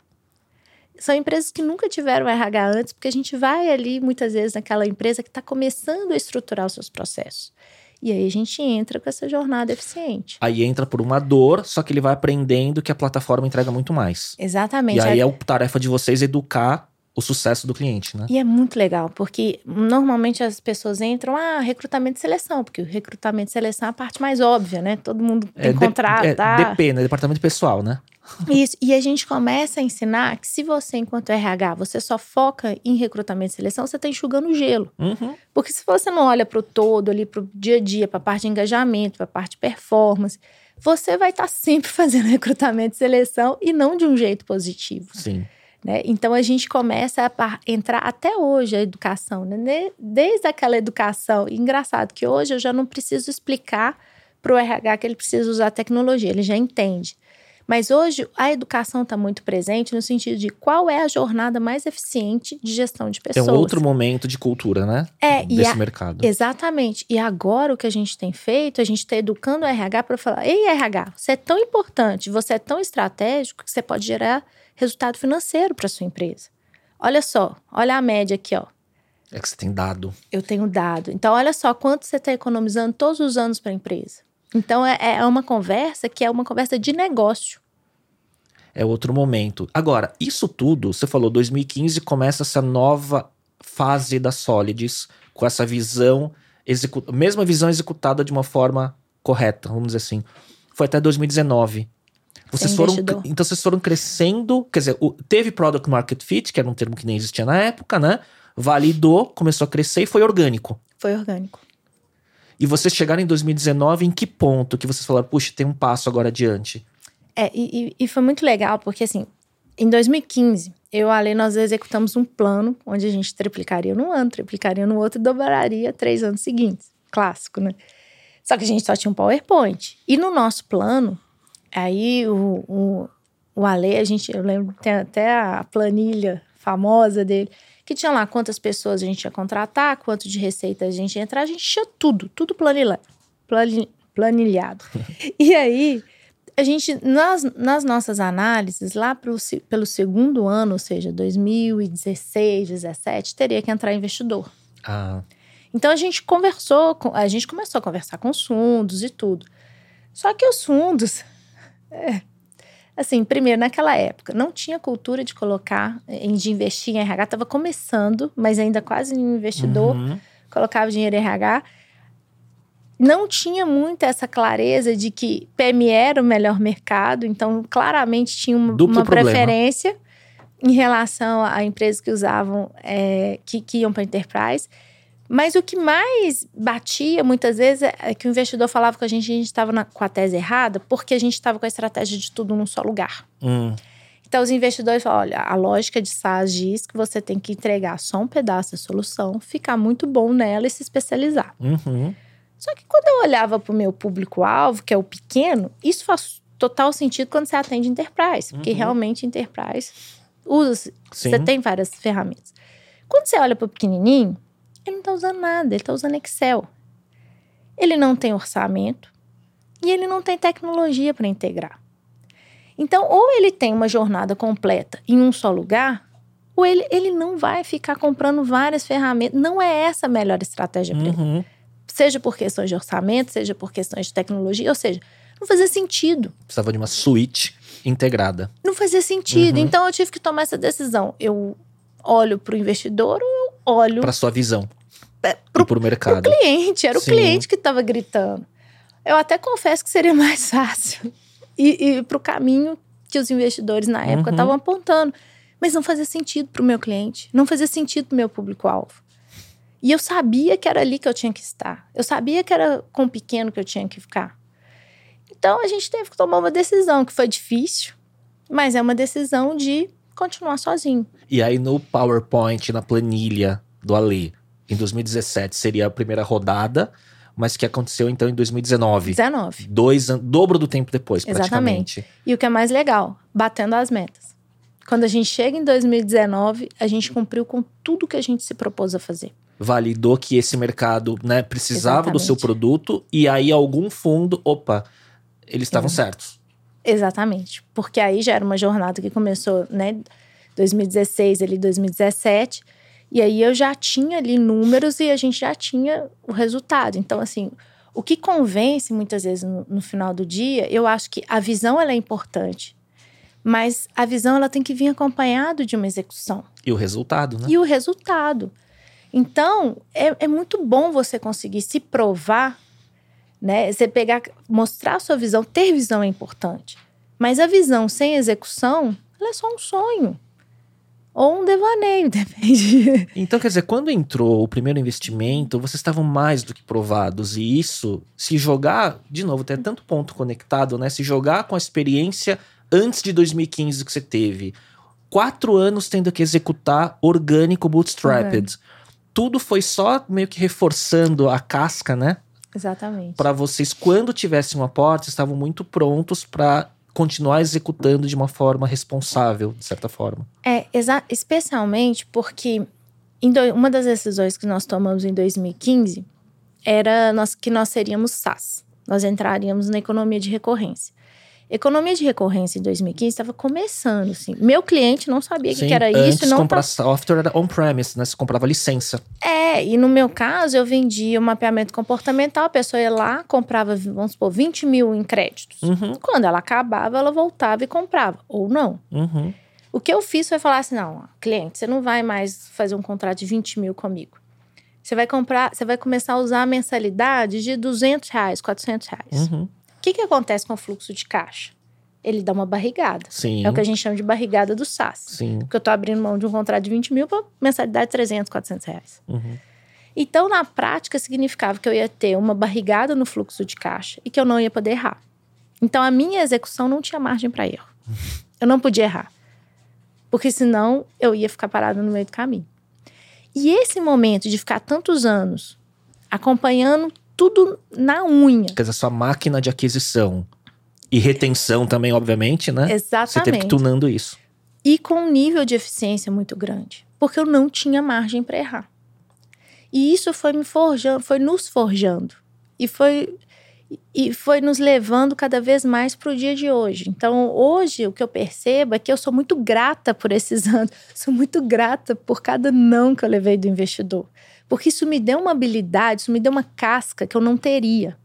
São empresas que nunca tiveram RH antes, porque a gente vai ali muitas vezes naquela empresa que está começando a estruturar os seus processos. E aí a gente entra com essa jornada eficiente. Aí entra por uma dor, só que ele vai aprendendo que a plataforma entrega muito mais. Exatamente. E aí é a tarefa de vocês educar o sucesso do cliente, né? E é muito legal, porque normalmente as pessoas entram, ah, recrutamento e seleção, porque o recrutamento e seleção é a parte mais óbvia, né? Todo mundo tem de- contrato, é tá? DP, né? Departamento pessoal, né? Isso. E a gente começa a ensinar que se você, enquanto RH, você só foca em recrutamento e seleção, você está enxugando gelo. Uhum. Porque se você não olha para o todo, ali para o dia a dia, para a parte de engajamento, para a parte de performance, você vai estar sempre fazendo recrutamento e seleção e não de um jeito positivo. Sim. Né? Então a gente começa a entrar até hoje a educação, né? Desde aquela educação. Engraçado que hoje eu já não preciso explicar para o RH que ele precisa usar tecnologia, ele já entende. Mas hoje a educação está muito presente no sentido de qual é a jornada mais eficiente de gestão de pessoas. um outro momento de cultura, né? É, Desse a- mercado. Exatamente. E agora o que a gente tem feito, a gente está educando o RH para falar: ei, RH, você é tão importante, você é tão estratégico que você pode gerar resultado financeiro para sua empresa. Olha só, olha a média aqui, ó. É que você tem dado. Eu tenho dado. Então, olha só quanto você está economizando todos os anos para a empresa. Então, é, é uma conversa que é uma conversa de negócio. É outro momento. Agora, isso tudo, você falou, 2015 começa essa nova fase da Solids, com essa visão, execu mesma visão executada de uma forma correta, vamos dizer assim. Foi até 2019. Vocês Sem foram, investidor. então vocês foram crescendo, quer dizer, o- teve Product Market Fit, que era um termo que nem existia na época, né? Validou, começou a crescer e foi orgânico. Foi orgânico. E vocês chegaram em 2019, em que ponto que vocês falaram, puxa, tem um passo agora adiante? É, e, e- foi muito legal, porque assim, Em 2015, eu e o Ale, nós executamos um plano onde a gente triplicaria no ano, triplicaria no outro e dobraria três anos seguintes. Clássico, né? Só que a gente só tinha um PowerPoint. E no nosso plano, aí o, o, o Ale, a gente, eu lembro, tem até a planilha famosa dele, que tinha lá quantas pessoas a gente ia contratar, quanto de receita a gente ia entrar, a gente tinha tudo, tudo planilhado. planilhado. e aí, a gente, nas, nas nossas análises, lá pro, pelo segundo ano, ou seja, 2016, 2017, teria que entrar investidor. Ah. Então a gente conversou, a gente começou a conversar com os fundos e tudo. Só que os fundos, é, assim, primeiro, naquela época, não tinha cultura de colocar, de investir em RH, estava começando, mas ainda quase nenhum investidor uhum. colocava dinheiro em RH não tinha muito essa clareza de que PME era o melhor mercado, então claramente tinha uma, uma preferência em relação a empresas que usavam, é, que, que iam para enterprise. Mas o que mais batia muitas vezes é que o investidor falava que a gente estava com a tese errada porque a gente estava com a estratégia de tudo num só lugar. Hum. Então os investidores falam: olha, a lógica de SaaS diz que você tem que entregar só um pedaço da solução, ficar muito bom nela e se especializar. Uhum. Só que quando eu olhava para o meu público-alvo, que é o pequeno, isso faz total sentido quando você atende enterprise, porque uhum. realmente enterprise usa, você tem várias ferramentas. Quando você olha para o pequenininho, ele não está usando nada, ele está usando Excel. Ele não tem orçamento e ele não tem tecnologia para integrar. Então, ou ele tem uma jornada completa em um só lugar, ou ele, ele não vai ficar comprando várias ferramentas. Não é essa a melhor estratégia para uhum. ele seja por questões de orçamento, seja por questões de tecnologia, ou seja, não fazia sentido. Precisava de uma suíte integrada. Não fazia sentido. Uhum. Então eu tive que tomar essa decisão. Eu olho para o investidor ou olho para sua visão é, para o mercado. Pro cliente, era Sim. o cliente que estava gritando. Eu até confesso que seria mais fácil e, e para o caminho que os investidores na época estavam uhum. apontando. Mas não fazia sentido para o meu cliente, não fazia sentido para o meu público-alvo. E eu sabia que era ali que eu tinha que estar. Eu sabia que era com o pequeno que eu tinha que ficar. Então a gente teve que tomar uma decisão que foi difícil, mas é uma decisão de continuar sozinho. E aí no PowerPoint, na planilha do Ali, em 2017 seria a primeira rodada, mas que aconteceu então em 2019. 19. Dois anos, dobro do tempo depois, praticamente. Exatamente. E o que é mais legal, batendo as metas. Quando a gente chega em 2019, a gente cumpriu com tudo que a gente se propôs a fazer validou que esse mercado né, precisava Exatamente. do seu produto e aí algum fundo, opa, eles estavam certos. Exatamente, porque aí já era uma jornada que começou, né, 2016 ali 2017, e aí eu já tinha ali números e a gente já tinha o resultado. Então assim, o que convence muitas vezes no, no final do dia, eu acho que a visão ela é importante, mas a visão ela tem que vir acompanhado de uma execução. E o resultado, né? E o resultado. Então, é, é muito bom você conseguir se provar, né? Você pegar, mostrar a sua visão. Ter visão é importante. Mas a visão sem execução, ela é só um sonho. Ou um devaneio, depende. Então, quer dizer, quando entrou o primeiro investimento, vocês estavam mais do que provados. E isso, se jogar, de novo, tem tanto ponto conectado, né? Se jogar com a experiência antes de 2015 que você teve, quatro anos tendo que executar orgânico bootstrapped. Uhum tudo foi só meio que reforçando a casca, né? Exatamente. Para vocês, quando tivessem um aporte, estavam muito prontos para continuar executando de uma forma responsável, de certa forma. É, especialmente porque uma das decisões que nós tomamos em 2015 era nós, que nós seríamos SaaS. Nós entraríamos na economia de recorrência. Economia de recorrência em 2015 estava começando, assim. Meu cliente não sabia o que, que, era antes isso. Não comprar software era on-premise, né? Você comprava licença. É, e no meu caso, eu vendia o mapeamento comportamental. A pessoa ia lá, comprava, vamos supor, 20 mil em créditos. Uhum. Quando ela acabava, ela voltava e comprava. Ou não. Uhum. O que eu fiz foi falar assim, não, cliente, você não vai mais fazer um contrato de 20 mil comigo. Você vai comprar, você vai começar a usar a mensalidade de 200 reais, 400 reais. Uhum que, que acontece com o fluxo de caixa? Ele dá uma barrigada. Sim. É o que a gente chama de barrigada do SaaS. Sim. Porque eu estou abrindo mão de um contrato de 20 mil para mensalidade de 300, 400 reais. Uhum. Então, na prática, significava que eu ia ter uma barrigada no fluxo de caixa e que eu não ia poder errar. Então, a minha execução não tinha margem para erro. Eu não podia errar. Porque senão eu ia ficar parada no meio do caminho. E esse momento de ficar tantos anos acompanhando tudo na unha. Quer dizer, sua máquina de aquisição e retenção também, obviamente, né? Exatamente. Você teve que tunando isso. E com um nível de eficiência muito grande. Porque eu não tinha margem para errar. E isso foi me forjando, foi nos forjando. E foi e foi nos levando cada vez mais para o dia de hoje. Então, hoje, o que eu percebo é que eu sou muito grata por esses anos, sou muito grata por cada não que eu levei do investidor. Porque isso me deu uma habilidade, isso me deu uma casca que eu não teria.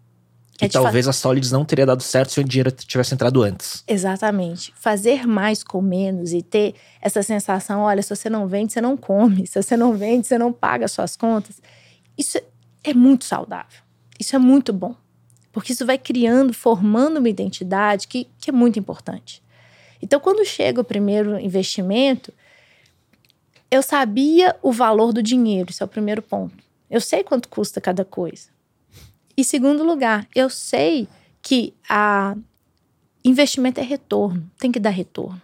E é talvez a Solids não teria dado certo se o dinheiro tivesse entrado antes. Exatamente. Fazer mais com menos e ter essa sensação: olha, se você não vende, você não come. Se você não vende, você não paga suas contas. Isso é muito saudável. Isso é muito bom. Porque isso vai criando, formando uma identidade que, que é muito importante. Então, quando chega o primeiro investimento, eu sabia o valor do dinheiro, esse é o primeiro ponto. Eu sei quanto custa cada coisa. E segundo lugar, eu sei que a investimento é retorno, tem que dar retorno.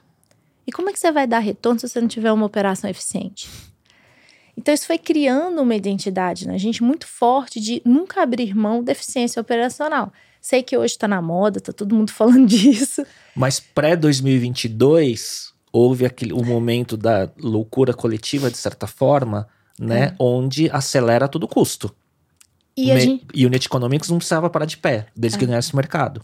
E como é que você vai dar retorno se você não tiver uma operação eficiente? Então, isso foi criando uma identidade na né? gente muito forte de nunca abrir mão da eficiência operacional. Sei que hoje está na moda, tá todo mundo falando disso. Mas pré-2022, houve aquele, o momento da loucura coletiva, de certa forma, né? É. Onde acelera a todo custo. E a gente... Unit Economics não precisava parar de pé, desde é. que ganhasse o mercado.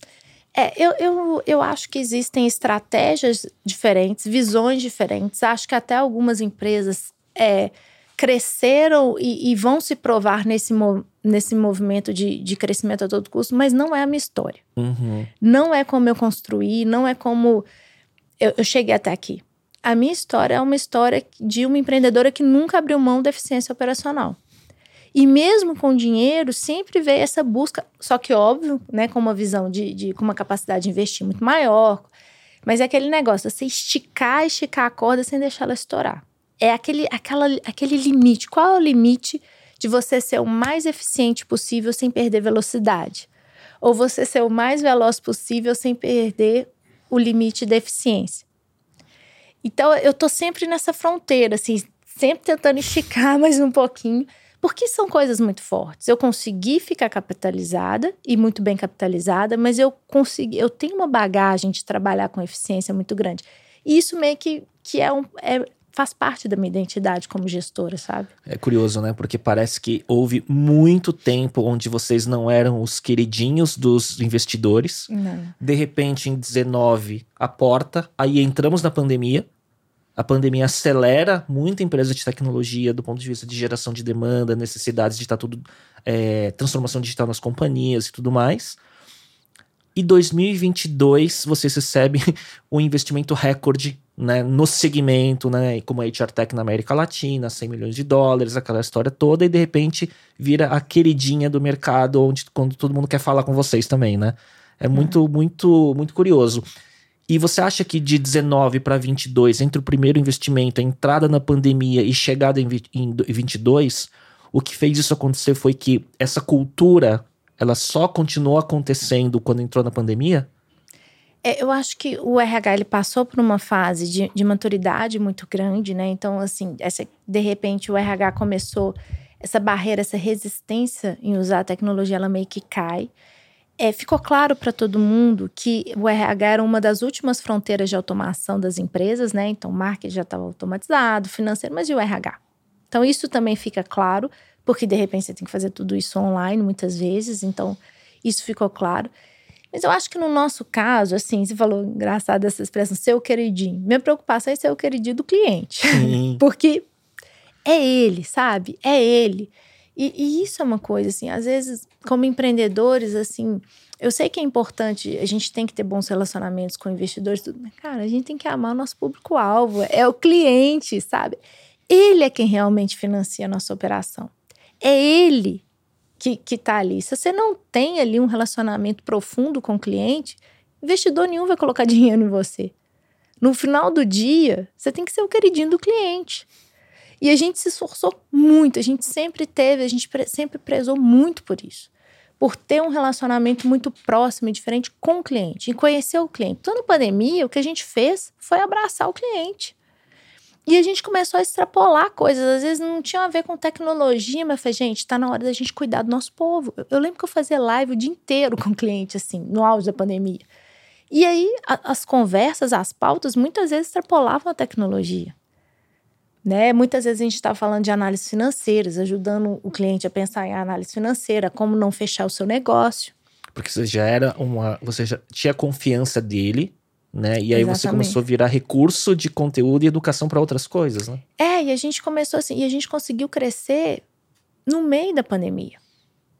É, eu, eu, eu acho que existem estratégias diferentes, visões diferentes. Acho que até algumas empresas é, cresceram e, e, vão se provar nesse, nesse movimento de, de crescimento a todo custo, mas não é a minha história. Uhum. Não é como eu construí, não é como eu, eu, cheguei até aqui. A minha história é uma história de uma empreendedora que nunca abriu mão da eficiência operacional. E mesmo com dinheiro, sempre veio essa busca, só que óbvio, né, com uma visão de, de com uma capacidade de investir muito maior. Mas é aquele negócio, você esticar, esticar a corda sem deixar ela estourar é aquele, aquela, aquele limite. Qual é o limite de você ser o mais eficiente possível sem perder velocidade? Ou você ser o mais veloz possível sem perder o limite da eficiência? Então, eu tô sempre nessa fronteira, assim, sempre tentando esticar mais um pouquinho, porque são coisas muito fortes. Eu consegui ficar capitalizada e muito bem capitalizada, mas eu consegui, eu tenho uma bagagem de trabalhar com eficiência muito grande. E isso meio que, que é, um, é, faz parte da minha identidade como gestora, sabe? É curioso, né? Porque parece que houve muito tempo onde vocês não eram os queridinhos dos investidores. Não. De repente, em 19, a porta, aí entramos na pandemia. A pandemia acelera muita empresa de tecnologia do ponto de vista de geração de demanda, necessidades de estar tudo. É, transformação digital nas companhias e tudo mais. E 2022 vocês recebem um investimento recorde né, no segmento, né, como a HR Tech na América Latina, 100 milhões de dólares, aquela história toda, e de repente vira a queridinha do mercado, onde quando todo mundo quer falar com vocês também, né? É muito, muito, muito curioso. E você acha que de 19 para 22, entre o primeiro investimento, a entrada na pandemia e chegada em, em 22, o que fez isso acontecer foi que essa cultura, ela só continuou acontecendo quando entrou na pandemia? É, eu acho que o RH ele passou por uma fase de, de maturidade muito grande, né? Então, assim, essa, de repente o RH começou essa barreira, essa resistência em usar a tecnologia, ela meio que cai. É, ficou claro para todo mundo que o RH era uma das últimas fronteiras de automação das empresas, né? Então, marketing já estava automatizado, financeiro, mas e o RH? Então, isso também fica claro, porque de repente você tem que fazer tudo isso online muitas vezes, então isso ficou claro. Mas eu acho que no nosso caso, assim, você falou engraçado essa expressão, ser o queridinho. Minha preocupação é ser o queridinho do cliente. Porque é ele, sabe? É ele. E, e, isso é uma coisa, assim, às vezes, como empreendedores, assim, eu sei que é importante, a gente tem que ter bons relacionamentos com investidores, tudo, mas, cara, a gente tem que amar o nosso público-alvo, é o cliente, sabe? Ele é quem realmente financia a nossa operação. É ele que, que tá ali. Se você não tem ali um relacionamento profundo com o cliente, investidor nenhum vai colocar dinheiro em você. No final do dia, você tem que ser o queridinho do cliente. E a gente se esforçou muito, a gente sempre teve, a gente sempre prezou muito por isso. Por ter um relacionamento muito próximo e diferente com o cliente, e conhecer o cliente. Então, na pandemia, o que a gente fez foi abraçar o cliente. E a gente começou a extrapolar coisas, às vezes não tinha a ver com tecnologia, mas falei, gente, tá na hora da gente cuidar do nosso povo. Eu, eu lembro que eu fazia live o dia inteiro com cliente, assim, no auge da pandemia. E aí, a, as conversas, as pautas, muitas vezes extrapolavam a tecnologia. Né? Muitas vezes a gente estava falando de análises financeiras, ajudando o cliente a pensar em análise financeira, como não fechar o seu negócio. Porque você já era uma. Você já tinha confiança dele né? E aí Exatamente. você começou a virar recurso de conteúdo e educação para outras coisas, né? É, e a gente começou assim, e a gente conseguiu crescer no meio da pandemia,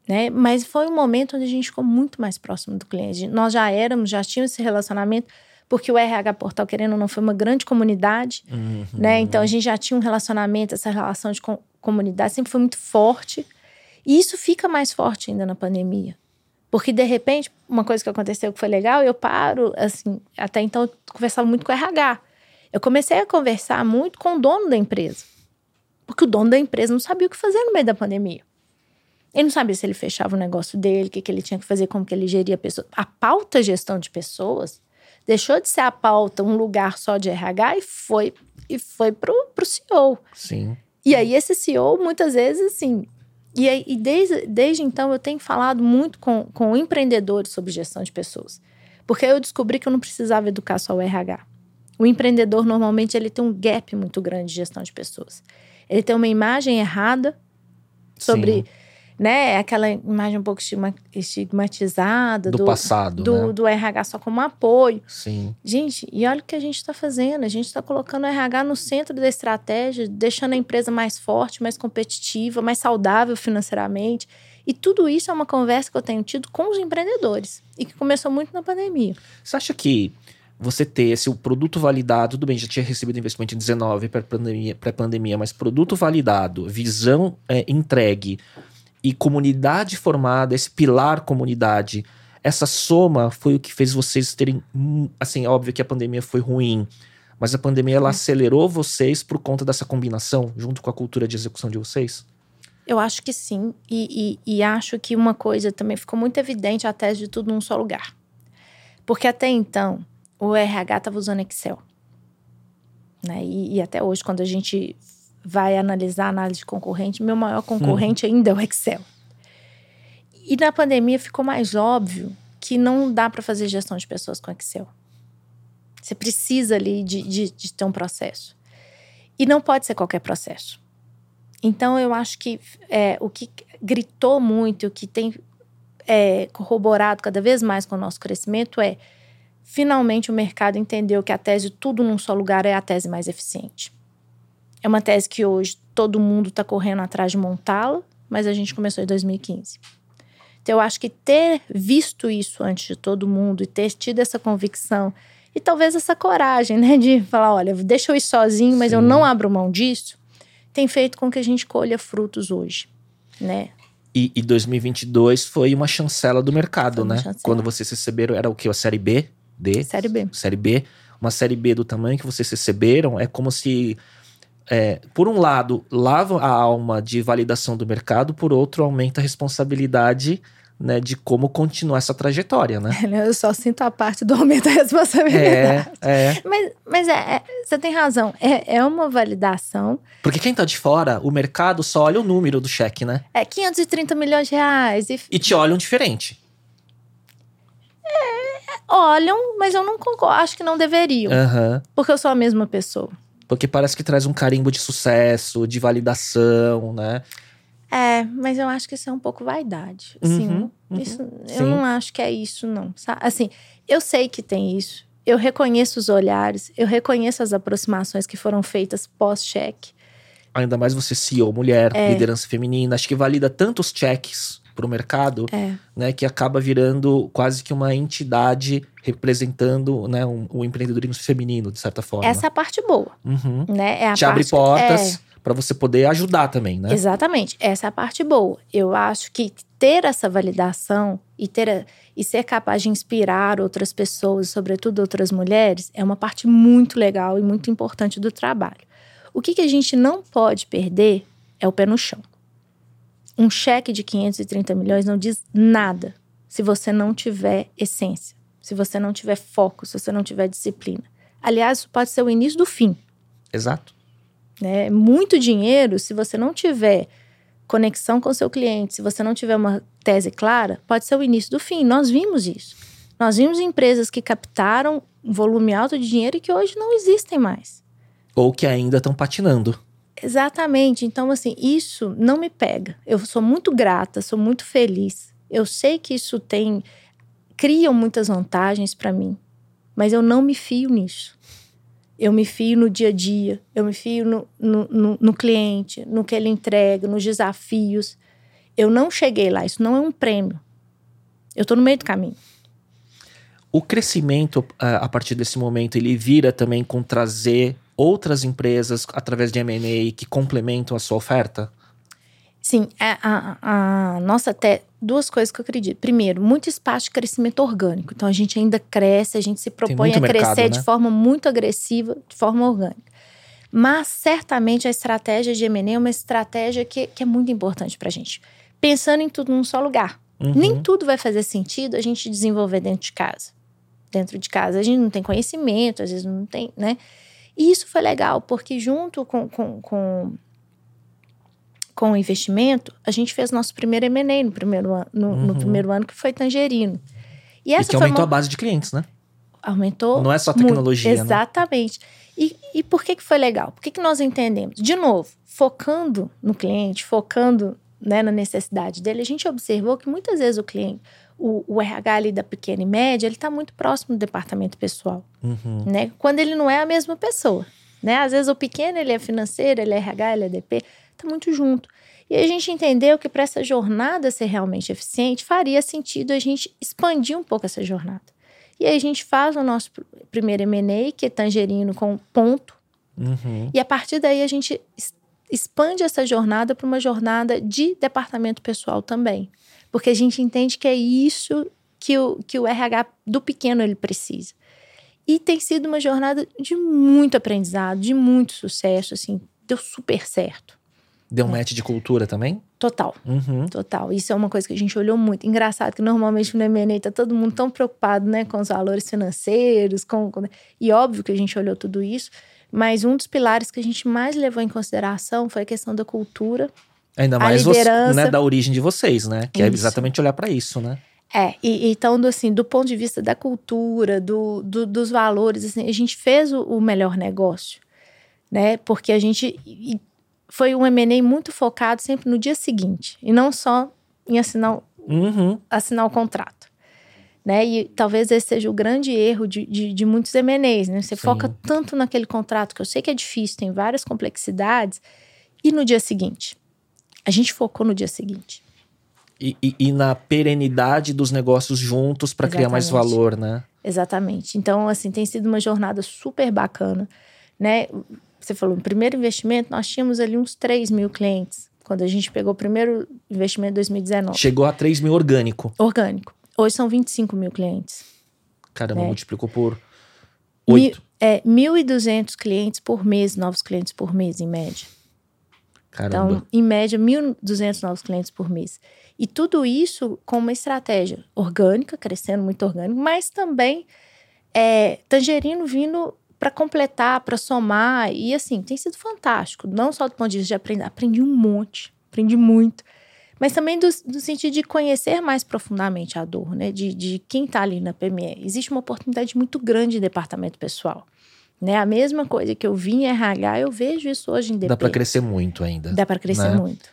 né? Mas foi um momento onde a gente ficou muito mais próximo do cliente. Nós já éramos, já tínhamos esse relacionamento, porque o RH Portal, querendo ou não, foi uma grande comunidade, uhum. né? Então a gente já tinha um relacionamento, essa relação de comunidade sempre foi muito forte. E isso fica mais forte ainda na pandemia. Porque, de repente, uma coisa que aconteceu que foi legal, eu paro, assim, até então eu conversava muito com o RH. Eu comecei a conversar muito com o dono da empresa. Porque o dono da empresa não sabia o que fazer no meio da pandemia. Ele não sabia se ele fechava o negócio dele, o que, que ele tinha que fazer, como que ele geria pessoas. A pauta gestão de pessoas deixou de ser a pauta um lugar só de RH e foi e foi pro, pro CEO. Sim. E aí esse CEO, muitas vezes, assim, e, e desde, desde então eu tenho falado muito com, com empreendedores sobre gestão de pessoas. Porque eu descobri que eu não precisava educar só o RH. O empreendedor, normalmente, ele tem um gap muito grande de gestão de pessoas. Ele tem uma imagem errada sobre... Sim né? Aquela imagem um pouco estigmatizada do, do passado, do, né? do RH só como apoio. Sim. Gente, e olha o que a gente está fazendo. A gente está colocando o RH no centro da estratégia, deixando a empresa mais forte, mais competitiva, mais saudável financeiramente. E tudo isso é uma conversa que eu tenho tido com os empreendedores e que começou muito na pandemia. Você acha que você ter esse o produto validado, tudo bem, já tinha recebido investimento em 19 pré-pandemia, pré-pandemia, mas produto validado, visão é, entregue, e comunidade formada, esse pilar comunidade, essa soma foi o que fez vocês terem. Assim, óbvio que a pandemia foi ruim, mas a pandemia ela acelerou vocês por conta dessa combinação, junto com a cultura de execução de vocês? Eu acho que sim. E, e, e acho que uma coisa também ficou muito evidente a tese de tudo num só lugar. Porque até então, o RH estava usando Excel. Né? E, e, até hoje, quando a gente vai analisar a análise de concorrente, meu maior concorrente uhum. ainda é o Excel. E na pandemia ficou mais óbvio que não dá para fazer gestão de pessoas com Excel. Você precisa ali de, de, de, ter um processo. E não pode ser qualquer processo. Então, eu acho que é, o que gritou muito, o que tem é, corroborado cada vez mais com o nosso crescimento é finalmente o mercado entendeu que a tese tudo num só lugar é a tese mais eficiente. É uma tese que hoje todo mundo está correndo atrás de montá-la, mas a gente começou em 2015. Então, eu acho que ter visto isso antes de todo mundo e ter tido essa convicção e talvez essa coragem, né, de falar, olha, deixa eu ir sozinho, mas Sim. eu não abro mão disso, tem feito com que a gente colha frutos hoje, né? E, e 2022 foi uma chancela do mercado, né? Chancela. Quando vocês receberam, era o que? A série B? D? Série B. Série B. Uma série B do tamanho que vocês receberam, é como se é, por um lado, lava a alma de validação do mercado, por outro, aumenta a responsabilidade né, de como continuar essa trajetória, né? Eu só sinto a parte do aumento da responsabilidade. É, é. Mas, mas é, é, você tem razão, é, é uma validação. Porque quem tá de fora, o mercado só olha o número do cheque, né? É 530 milhões de reais. E, e te olham diferente. É, olham, mas eu não concordo, acho que não deveriam. Uhum. Porque eu sou a mesma pessoa. Porque parece que traz um carimbo de sucesso, de validação, né? É, mas eu acho que isso é um pouco vaidade. Assim, uhum, uhum, isso, eu não acho que é isso, não. Sabe? Assim, eu sei que tem isso. Eu reconheço os olhares, eu reconheço as aproximações que foram feitas pós-cheque. Ainda mais você CEO, mulher, é. liderança feminina. Acho que valida tantos cheques para o mercado, é. né, que acaba virando quase que uma entidade representando né, um, o empreendedorismo feminino, de certa forma. Essa é a parte boa. Uhum. Né? É a Te parte, abre portas é... para você poder ajudar também, né? Exatamente. Essa é a parte boa. Eu acho que ter essa validação e ter a, e ser capaz de inspirar outras pessoas, sobretudo outras mulheres, é uma parte muito legal e muito importante do trabalho. O que, que a gente não pode perder é o pé no chão. Um cheque de 530 milhões não diz nada se você não tiver essência, se você não tiver foco, se você não tiver disciplina. Aliás, isso pode ser o início do fim. Exato. Né? Muito dinheiro, se você não tiver conexão com o seu cliente, se você não tiver uma tese clara, pode ser o início do fim. Nós vimos isso. Nós vimos empresas que captaram um volume alto de dinheiro e que hoje não existem mais. Ou que ainda estão patinando. Exatamente. Então, assim, isso não me pega. Eu sou muito grata, sou muito feliz. Eu sei que isso tem. criam muitas vantagens para mim, mas eu não me fio nisso. Eu me fio no dia a dia, eu me fio no, no, no, no cliente, no que ele entrega, nos desafios. Eu não cheguei lá, isso não é um prêmio. Eu estou no meio do caminho. O crescimento, a partir desse momento, ele vira também com trazer outras empresas através de M&A que complementam a sua oferta? Sim, a, a, a nossa até duas coisas que eu acredito. Primeiro, muito espaço de crescimento orgânico. Então a gente ainda cresce, a gente se propõe a crescer mercado, né? de forma muito agressiva, de forma orgânica. Mas certamente a estratégia de M&A é uma estratégia que, que é muito importante para a gente. Pensando em tudo num só lugar. Uhum. Nem tudo vai fazer sentido a gente desenvolver dentro de casa. Dentro de casa a gente não tem conhecimento, às vezes não tem, né? E isso foi legal, porque junto com, com, com com o investimento, a gente fez nosso primeiro M&A no primeiro ano, no, uhum. no, primeiro ano que foi Tangerino. E, essa e que aumentou uma... a base de clientes, né? Aumentou. Não é só tecnologia. Muito. Exatamente. Né? E, e por que, que foi legal? Por que, que nós entendemos? De novo, focando no cliente, focando né, na necessidade dele, a gente observou que muitas vezes o cliente, o, o RH ali da pequena e média, ele está muito próximo do departamento pessoal. Uhum. Né? Quando ele não é a mesma pessoa. Né? Às vezes o pequeno ele é financeiro, ele é RH, ele é DP está muito junto. E a gente entendeu que para essa jornada ser realmente eficiente, faria sentido a gente expandir um pouco essa jornada. E aí a gente faz o nosso primeiro M&A, que é tangerino com ponto. Uhum. E a partir daí a gente expande essa jornada para uma jornada de departamento pessoal também. Porque a gente entende que é isso que o, que o RH do pequeno ele precisa. E tem sido uma jornada de muito aprendizado, de muito sucesso, assim, deu super certo. Deu um match de cultura também? Total. Uhum. Total. Isso é uma coisa que a gente olhou muito. Engraçado que normalmente no M&A tá todo mundo tão preocupado, né, com os valores financeiros, com, com, e óbvio que a gente olhou tudo isso, mas um dos pilares que a gente mais levou em consideração foi a questão da cultura. Ainda mais você, né, da origem de vocês, né? Que é isso. é exatamente olhar para isso, né? É, e, então, assim, do ponto de vista da cultura, do, do dos valores, assim, a gente fez o, o melhor negócio, né? Porque a gente foi um M&A muito focado sempre no dia seguinte e não só em assinar, uhum. assinar o contrato. Né? E talvez esse seja o grande erro de, de, de muitos M&As, né? Você Sim. foca tanto naquele contrato, que eu sei que é difícil, tem várias complexidades, e no dia seguinte. A gente focou no dia seguinte. E, e, e na perenidade dos negócios juntos para criar mais valor, né? Exatamente. Então, assim, tem sido uma jornada super bacana, né? você falou, no primeiro investimento, nós tínhamos ali uns 3 mil clientes. Quando a gente pegou o primeiro investimento em 2019. Chegou a 3 mil orgânico. Orgânico. Hoje são 25 mil clientes. Caramba, né? multiplicou por 8. Mil, é, 1.200 clientes por mês, novos clientes por mês, em média. Caramba. Então, em média, 1.200 novos clientes por mês. E tudo isso com uma estratégia orgânica, crescendo muito orgânico, mas também é, Tangerino vindo para completar, para somar. E assim, tem sido fantástico. Não só do ponto de vista de aprender, aprendi um monte, aprendi muito. Mas também do, do sentido de conhecer mais profundamente a dor, né? De, de quem está ali na PME. Existe uma oportunidade muito grande em departamento pessoal. Né? A mesma coisa que eu vi em RH, eu vejo isso hoje em DP. Dá para crescer muito ainda. Dá para crescer né? muito.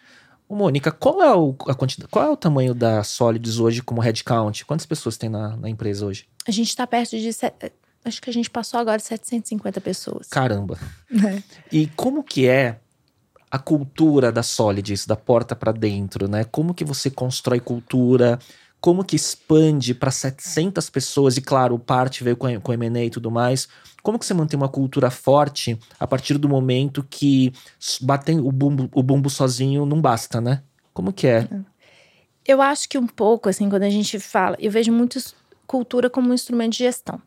Ô, Mônica, qual é, o, a quantidade, qual é o tamanho da Solids hoje como headcount? Quantas pessoas tem na, na empresa hoje? A gente está perto de Acho que a gente passou agora 750 pessoas. Caramba. É. E como que é a cultura da Solids, da porta para dentro, né? Como que você constrói cultura? Como que expande para 700 pessoas? E claro, parte veio com, com M&A e tudo mais. Como que você mantém uma cultura forte a partir do momento que batem o bumbo, o bumbo sozinho não basta, né? Como que é? Eu acho que um pouco, assim, quando a gente fala... Eu vejo muito cultura como um instrumento de gestão.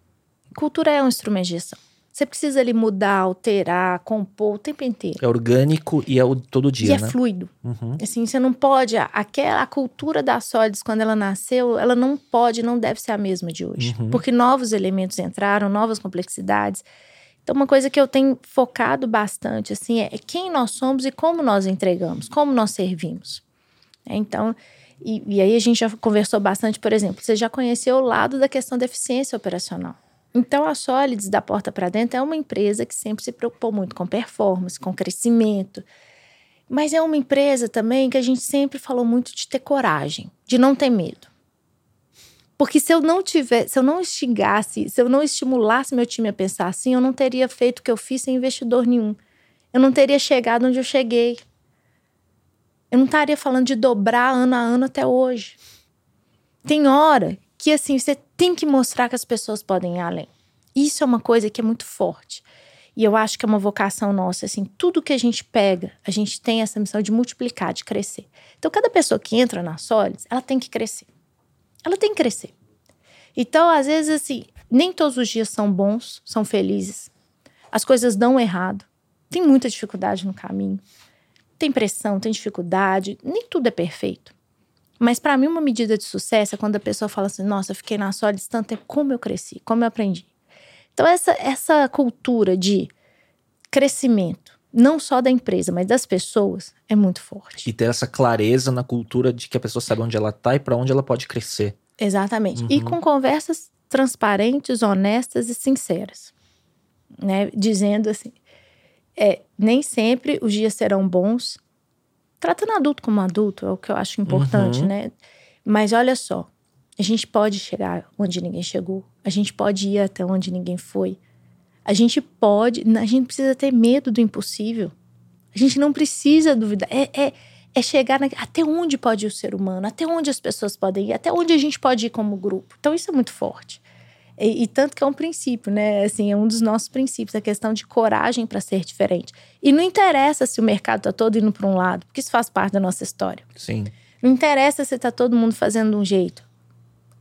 Cultura é um instrumento de gestão. Você precisa ali mudar, alterar, compor o tempo inteiro. É orgânico e é o todo dia, e é né? é fluido. Uhum. Assim, você não pode... Aquela a cultura da Solids, quando ela nasceu, ela não pode, não deve ser a mesma de hoje. Uhum. Porque novos elementos entraram, novas complexidades. Então, uma coisa que eu tenho focado bastante, assim, é quem nós somos e como nós entregamos, como nós servimos. É, então, e, e, aí a gente já conversou bastante, por exemplo, você já conheceu o lado da questão da eficiência operacional. Então, a Solids, da porta para dentro, é uma empresa que sempre se preocupou muito com performance, com crescimento. Mas é uma empresa também que a gente sempre falou muito de ter coragem, de não ter medo. Porque se eu não tivesse, se eu não instigasse, se eu não estimulasse meu time a pensar assim, eu não teria feito o que eu fiz sem investidor nenhum. Eu não teria chegado onde eu cheguei. Eu não estaria falando de dobrar ano a ano até hoje. Tem hora que assim, você tem que mostrar que as pessoas podem ir além. Isso é uma coisa que é muito forte. E eu acho que é uma vocação nossa, assim, tudo que a gente pega, a gente tem essa missão de multiplicar, de crescer. Então, cada pessoa que entra na Solids, ela tem que crescer ela tem que crescer. Então, às vezes, assim, nem todos os dias são bons, são felizes. As coisas dão errado. Tem muita dificuldade no caminho. Tem pressão, tem dificuldade. Nem tudo é perfeito. Mas para mim, uma medida de sucesso é quando a pessoa fala assim: nossa, eu fiquei na Solids tanto tempo, como eu cresci, como eu aprendi. Então, essa, essa cultura de crescimento, não só da empresa, mas das pessoas, é muito forte. E ter essa clareza na cultura de que a pessoa sabe onde ela está e para onde ela pode crescer. Exatamente. Uhum. E com conversas transparentes, honestas e sinceras. Né? Dizendo assim: é, nem sempre os dias serão bons. Tratando adulto como adulto é o que eu acho importante, uhum. né? Mas olha só, a gente pode chegar onde ninguém chegou, a gente pode ir até onde ninguém foi. A gente pode, a gente precisa ter medo do impossível. A gente não precisa duvidar. É, é, é chegar na, até onde pode ir o ser humano, até onde as pessoas podem ir, até onde a gente pode ir como grupo. Então, isso é muito forte. E, e, tanto que é um princípio, né? Assim, é um dos nossos princípios, a questão de coragem para ser diferente. E não interessa se o mercado está todo indo para um lado, porque isso faz parte da nossa história. Sim. Não interessa se está todo mundo fazendo de um jeito.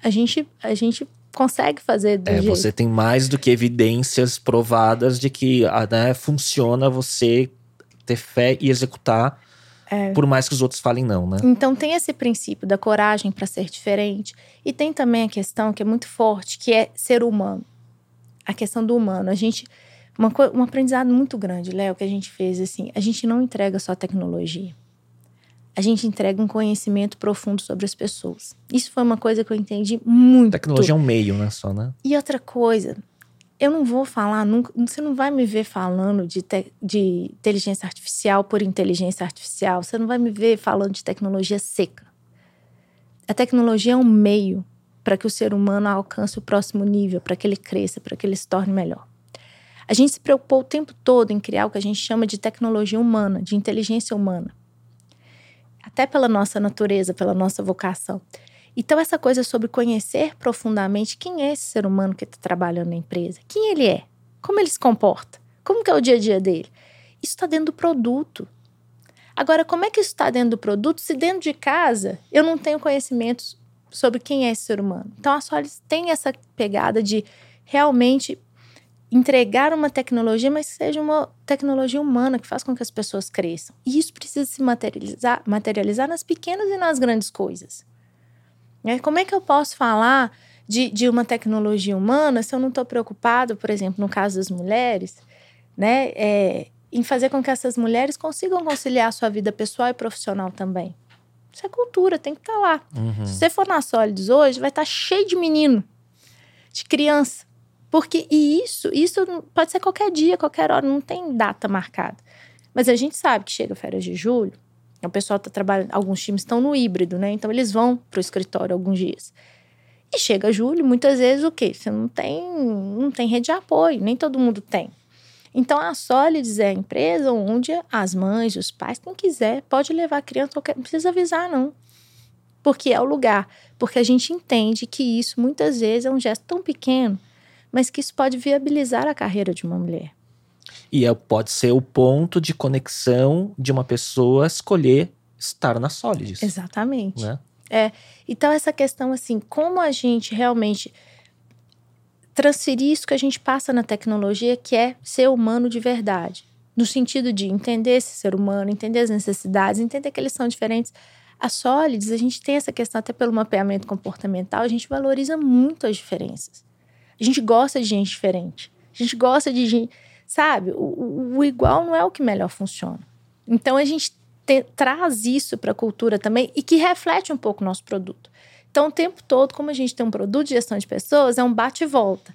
A gente, a gente consegue fazer do é, jeito. Você tem mais do que evidências provadas de que ah, né, funciona você ter fé e executar, é. por mais que os outros falem não, né? Então tem esse princípio da coragem para ser diferente e tem também a questão que é muito forte, que é ser humano. A questão do humano. A gente uma, um aprendizado muito grande, Léo, que a gente fez assim, a gente não entrega só tecnologia a gente entrega um conhecimento profundo sobre as pessoas. Isso foi uma coisa que eu entendi muito. Tecnologia é um meio, né, só, né? E outra coisa, eu não vou falar nunca, você não vai me ver falando de, te, de inteligência artificial por inteligência artificial, você não vai me ver falando de tecnologia seca. A tecnologia é um meio para que o ser humano alcance o próximo nível, para que ele cresça, para que ele se torne melhor. A gente se preocupou o tempo todo em criar o que a gente chama de tecnologia humana, de inteligência humana até pela nossa natureza, pela nossa vocação. Então, essa coisa sobre conhecer profundamente quem é esse ser humano que está trabalhando na empresa, quem ele é, como ele se comporta, como que é o dia a dia dele. Isso está dentro do produto. Agora, como é que isso está dentro do produto se dentro de casa eu não tenho conhecimentos sobre quem é esse ser humano? Então, a Solis tem essa pegada de realmente entregar uma tecnologia, mas que seja uma tecnologia humana que faz com que as pessoas cresçam. E isso precisa se materializar, materializar nas pequenas e nas grandes coisas. É, como é que eu posso falar de, de uma tecnologia humana se eu não estou preocupado, por exemplo, no caso das mulheres, né, é, em fazer com que essas mulheres consigam conciliar a sua vida pessoal e profissional também? Isso é cultura, tem que estar tá lá. Uhum. Se você for na Solids hoje, vai estar tá cheio de menino, de criança porque e isso, isso pode ser qualquer dia, qualquer hora, não tem data marcada. Mas a gente sabe que chega férias de julho, o pessoal está trabalhando, alguns times estão no híbrido, né? Então eles vão para o escritório alguns dias. E chega julho, muitas vezes o quê? Você não tem, não tem rede de apoio, nem todo mundo tem. Então a Solids é a empresa onde as mães, os pais, quem quiser, pode levar a criança, qualquer, não precisa avisar não. Porque é o lugar, porque a gente entende que isso muitas vezes é um gesto tão pequeno mas que isso pode viabilizar a carreira de uma mulher. E é, pode ser o ponto de conexão de uma pessoa escolher estar na Solids. Exatamente. Né? É, então essa questão assim, como a gente realmente transferir isso que a gente passa na tecnologia, que é ser humano de verdade, no sentido de entender esse ser humano, entender as necessidades, entender que eles são diferentes. A Solids, a gente tem essa questão até pelo mapeamento comportamental, a gente valoriza muito as diferenças. A gente gosta de gente diferente. A gente gosta de gente. Sabe? O, o igual não é o que melhor funciona. Então a gente te, traz isso para a cultura também e que reflete um pouco o nosso produto. Então, o tempo todo, como a gente tem um produto de gestão de pessoas, é um bate e volta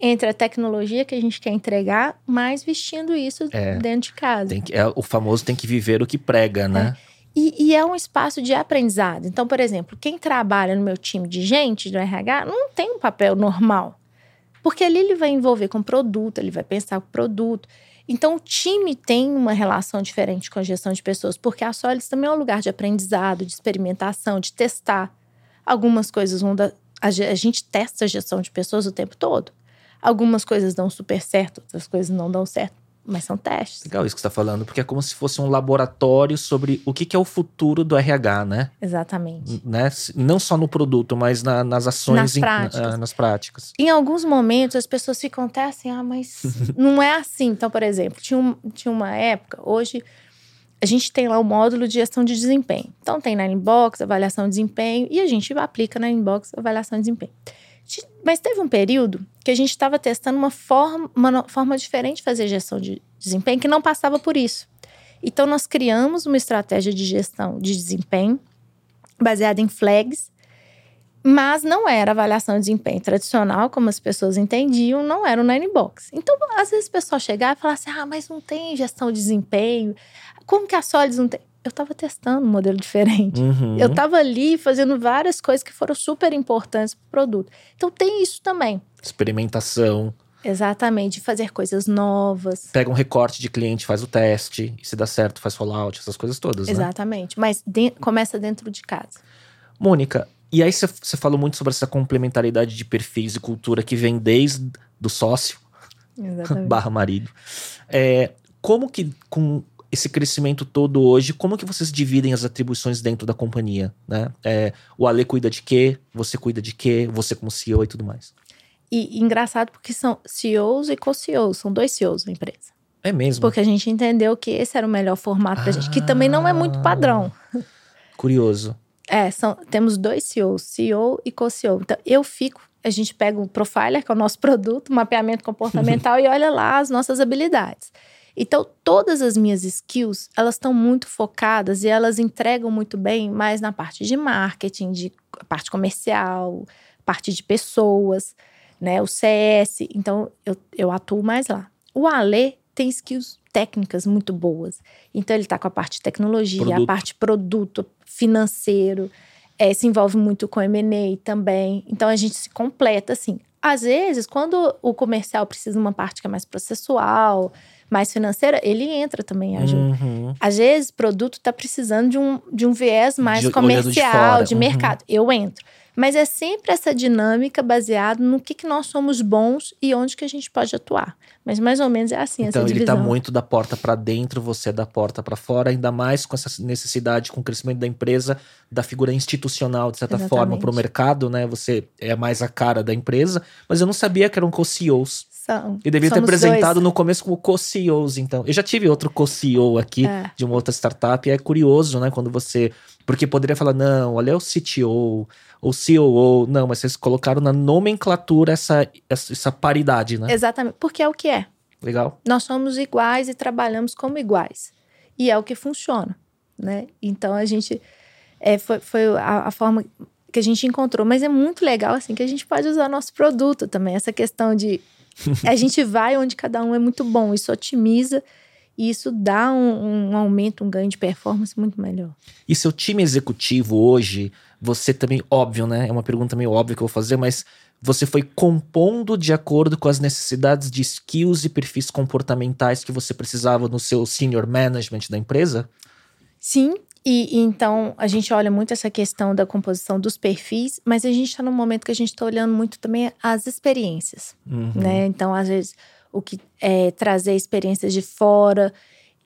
entre a tecnologia que a gente quer entregar, mas vestindo isso é, dentro de casa. Que, é, o famoso tem que viver o que prega, né? É. E, e, é um espaço de aprendizado. Então, por exemplo, quem trabalha no meu time de gente do RH não tem um papel normal. Porque ali ele vai envolver com produto, ele vai pensar com produto. Então, o time tem uma relação diferente com a gestão de pessoas, porque a Solis também é um lugar de aprendizado, de experimentação, de testar. Algumas coisas vão dar. A gente testa a gestão de pessoas o tempo todo. Algumas coisas dão super certo, outras coisas não dão certo. Mas são testes. Legal isso que você está falando, porque é como se fosse um laboratório sobre o que, que é o futuro do RH, né? Exatamente. Né? Não só no produto, mas na, nas ações, nas, em, práticas. Uh, nas práticas. Em alguns momentos as pessoas ficam até assim, ah, mas não é assim. Então, por exemplo, tinha, um, tinha uma época, hoje a gente tem lá o módulo de gestão de desempenho. Então, tem na inbox, avaliação de desempenho, e a gente aplica na inbox, avaliação de desempenho. Mas teve um período que a gente estava testando uma forma, uma forma diferente de fazer gestão de desempenho que não passava por isso. Então, nós criamos uma estratégia de gestão de desempenho baseada em flags, mas não era avaliação de desempenho tradicional, como as pessoas entendiam, não era o Nine Box. Então, às vezes, o pessoal chegava e falava assim: ah, mas não tem gestão de desempenho. Como que a Solids não tem? eu estava testando um modelo diferente. Uhum. Eu estava ali fazendo várias coisas que foram super importantes para o produto. Então tem isso também. Experimentação. Exatamente, fazer coisas novas. Pega um recorte de cliente, faz o teste, e se dá certo, faz rollout, essas coisas todas, né? Exatamente, mas de, começa dentro de casa. Mônica, e aí você falou muito sobre essa complementaridade de perfis e cultura que vem desde do sócio barra marido. É, como que com esse crescimento todo hoje, como que vocês dividem as atribuições dentro da companhia, né? É, o Ale cuida de quê? Você cuida de quê? Você como CEO e tudo mais. E, e engraçado porque são CEOs e co-CEOs, são dois CEOs da empresa. É mesmo? Porque a gente entendeu que esse era o melhor formato ah, pra gente, que também não é muito padrão. Curioso. É, são, temos dois CEOs, CEO e co-CEO. Então, eu fico, a gente pega o Profiler, que é o nosso produto, mapeamento comportamental, e olha lá as nossas habilidades. Então, todas as minhas skills, elas estão muito focadas e elas entregam muito bem mais na parte de marketing, de parte comercial, parte de pessoas, né? O CS. Então, eu, eu atuo mais lá. O Ale tem skills técnicas muito boas. Então, ele está com a parte de tecnologia, produto. a parte produto, financeiro, é, se envolve muito com M&A também. Então, a gente se completa, assim. Às vezes, quando o comercial precisa de uma parte que é mais processual, mais financeira, ele entra também ajuda. Uhum. Às vezes, o produto está precisando de um, de um viés mais de, comercial, de, de uhum. mercado. Eu entro. Mas é sempre essa dinâmica baseada no que, que nós somos bons e onde que a gente pode atuar. Mas mais ou menos é assim então, essa divisão. Então ele está muito da porta para dentro, você é da porta para fora, ainda mais com essa necessidade, com o crescimento da empresa, da figura institucional, de certa Exatamente. forma, para o mercado, né? Você é mais a cara da empresa. Mas eu não sabia que eram co-CEOs. São. E devia ter apresentado dois. no começo como co-CEOs, então. Eu já tive outro co-CEO aqui é. de uma outra startup, e é curioso, né, quando você. Porque poderia falar, não, olha, é o CTO, ou COO. Não, mas vocês colocaram na nomenclatura essa, essa, essa paridade, né? Exatamente, porque é o que é. Legal. Nós somos iguais e trabalhamos como iguais. E é o que funciona, né? Então a gente. É, foi foi a, a forma que a gente encontrou. Mas é muito legal, assim, que a gente pode usar nosso produto também. Essa questão de a gente vai onde cada um é muito bom. Isso otimiza e isso dá um, um, aumento, um ganho de performance muito melhor. E seu time executivo hoje, você também, óbvio, né? É uma pergunta meio óbvia que eu vou fazer, mas você foi compondo de acordo com as necessidades de skills e perfis comportamentais que você precisava no seu senior management da empresa? Sim, e, e, então a gente olha muito essa questão da composição dos perfis, mas a gente está num momento que a gente está olhando muito também as experiências, uhum. né? Então, às vezes, o que é trazer experiências de fora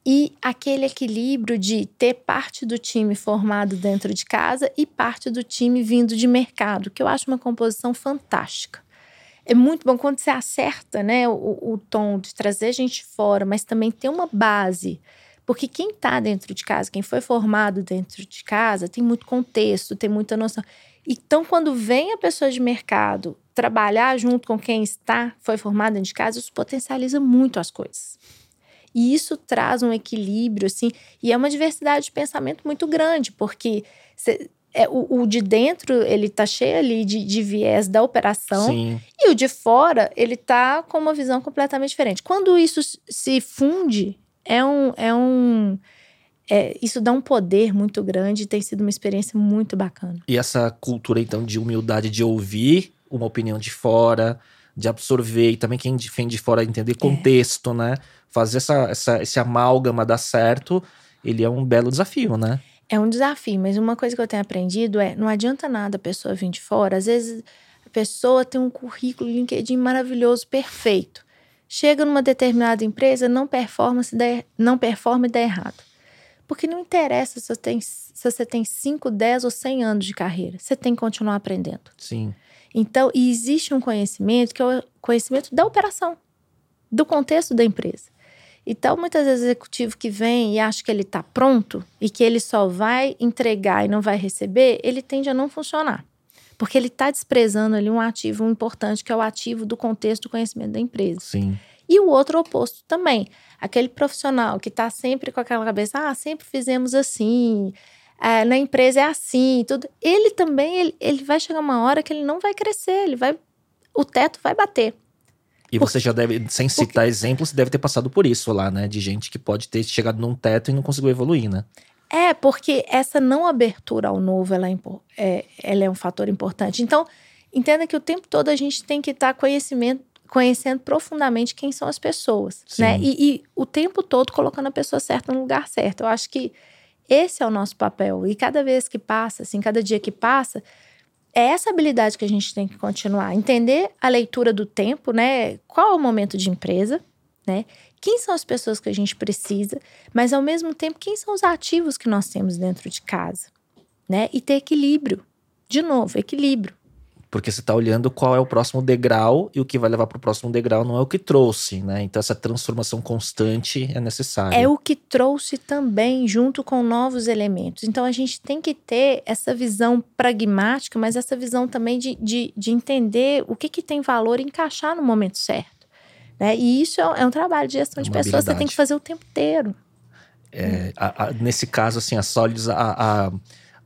e aquele equilíbrio de ter parte do time formado dentro de casa e parte do time vindo de mercado, que eu acho uma composição fantástica. É muito bom quando você acerta, né, o, o tom de trazer gente fora, mas também ter uma base porque quem está dentro de casa, quem foi formado dentro de casa, tem muito contexto, tem muita noção. Então, quando vem a pessoa de mercado trabalhar junto com quem está, foi formado dentro de casa, isso potencializa muito as coisas. E isso traz um equilíbrio, assim, e é uma diversidade de pensamento muito grande, porque cê, é, o, o, de dentro, ele tá cheio ali de, de viés da operação, Sim. e o de fora, ele tá com uma visão completamente diferente. Quando isso se funde, é um. É um é, isso dá um poder muito grande, tem sido uma experiência muito bacana. E essa cultura, então, de humildade de ouvir uma opinião de fora, de absorver, e também quem vem de fora entender contexto, é. né? Fazer essa, essa, esse amálgama dar certo, ele é um belo desafio, né? É um desafio, mas uma coisa que eu tenho aprendido é: não adianta nada a pessoa vir de fora. Às vezes a pessoa tem um currículo LinkedIn maravilhoso, perfeito. Chega numa determinada empresa, não performa, se der, não performa e dá errado. Porque não interessa se você, tem, se você tem 5, 10 ou 100 anos de carreira. Você tem que continuar aprendendo. Sim. Então, existe um conhecimento que é o conhecimento da operação, do contexto da empresa. Então, muitas vezes, o executivo que vem e acha que ele está pronto e que ele só vai entregar e não vai receber, ele tende a não funcionar. Porque ele está desprezando ali um ativo importante, que é o ativo do contexto do conhecimento da empresa. Sim. E o outro oposto também. Aquele profissional que está sempre com aquela cabeça, ah, sempre fizemos assim, é, na empresa é assim, tudo. Ele também, ele, ele vai chegar uma hora que ele não vai crescer, ele vai, o teto vai bater. E você já deve, sem citar exemplos, deve ter passado por isso lá, né? De gente que pode ter chegado num teto e não conseguiu evoluir, né? É, porque essa não abertura ao novo, ela é, é, ela é um fator importante. Então, entenda que o tempo todo a gente tem que estar tá conhecimento, conhecendo profundamente quem são as pessoas, Sim. né? E, e, o tempo todo colocando a pessoa certa no lugar certo. Eu acho que esse é o nosso papel. E cada vez que passa, assim, cada dia que passa, é essa habilidade que a gente tem que continuar. Entender a leitura do tempo, né? Qual é o momento de empresa, né? Quem são as pessoas que a gente precisa, mas ao mesmo tempo, quem são os ativos que nós temos dentro de casa, né? E ter equilíbrio. De novo, equilíbrio. Porque você está olhando qual é o próximo degrau e o que vai levar para o próximo degrau não é o que trouxe, né? Então essa transformação constante é necessária. É o que trouxe também junto com novos elementos. Então a gente tem que ter essa visão pragmática, mas essa visão também de, de, de entender o que, que tem valor e encaixar no momento certo. Né? E isso é, é um trabalho de gestão é de pessoas, habilidade. você tem que fazer o tempo inteiro. É, a, a, nesse caso, assim, a Solids, a, a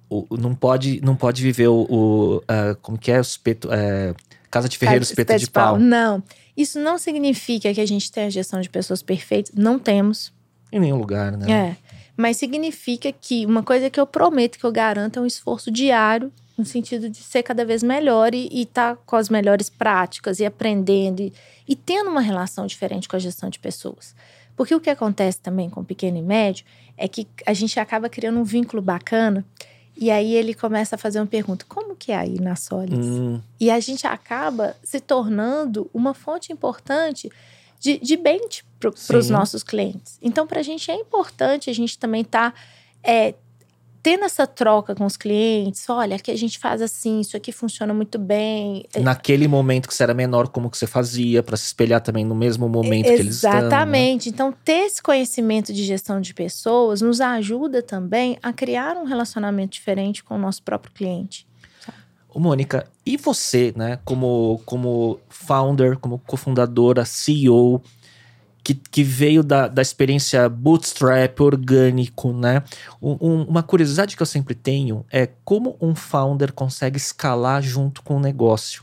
o, não pode não pode viver o, o uh, como que é o espeto é, casa de ferreiro espeto, espeto de, de pau. pau. Não, isso não significa que a gente tem a gestão de pessoas perfeitas. Não temos. Em nenhum lugar, né? É, mas significa que uma coisa que eu prometo que eu garanto é um esforço diário no sentido de ser cada vez melhor e estar tá com as melhores práticas e aprendendo e, e tendo uma relação diferente com a gestão de pessoas. Porque o que acontece também com o pequeno e médio é que a gente acaba criando um vínculo bacana e aí ele começa a fazer uma pergunta: como que é aí na Solids? Hum. E a gente acaba se tornando uma fonte importante de, de bench para os nossos clientes. Então, para a gente é importante a gente também estar tá, é, tendo essa troca com os clientes, olha, aqui a gente faz assim, isso aqui funciona muito bem. É Naquele momento que você era menor, como que você fazia para se espelhar também no mesmo momento que eles estão. Né? Exatamente. Né? Então, ter esse conhecimento de gestão de pessoas nos ajuda também a criar um relacionamento diferente com o nosso próprio cliente. Ô, Mônica, e você, né, como, como founder, como cofundadora, CEO, que, que veio da, da experiência bootstrap, orgânico, né? Um, uma curiosidade que eu sempre tenho é como um founder consegue escalar junto com o negócio.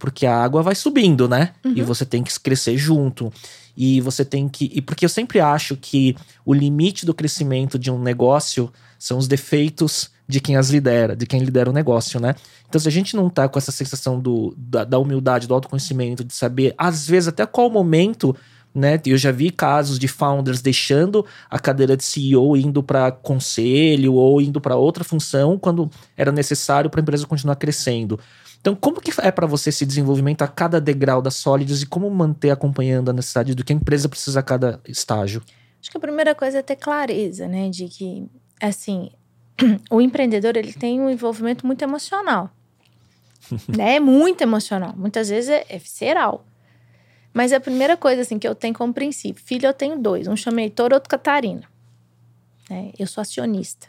Porque a água vai subindo, né? Uhum. E você tem que crescer junto. E você tem que. E porque eu sempre acho que o limite do crescimento de um negócio são os defeitos de quem as lidera, de quem lidera o negócio, né? Então, se a gente não tá com essa sensação do, da, da humildade, do autoconhecimento, de saber, às vezes, até qual momento né? Eu já vi casos de founders deixando a cadeira de CEO indo para conselho ou indo para outra função quando era necessário para a empresa continuar crescendo. Então, como que é para você esse desenvolvimento a cada degrau da Solids e como manter acompanhando a necessidade do que a empresa precisa a cada estágio? Acho que a primeira coisa é ter clareza, né, de que assim, o empreendedor ele tem um envolvimento muito emocional. né? É muito emocional. Muitas vezes é, é visceral. Mas a primeira coisa assim que eu tenho como princípio, filho eu tenho dois, um chama Heitor, outro Catarina. É, eu sou acionista.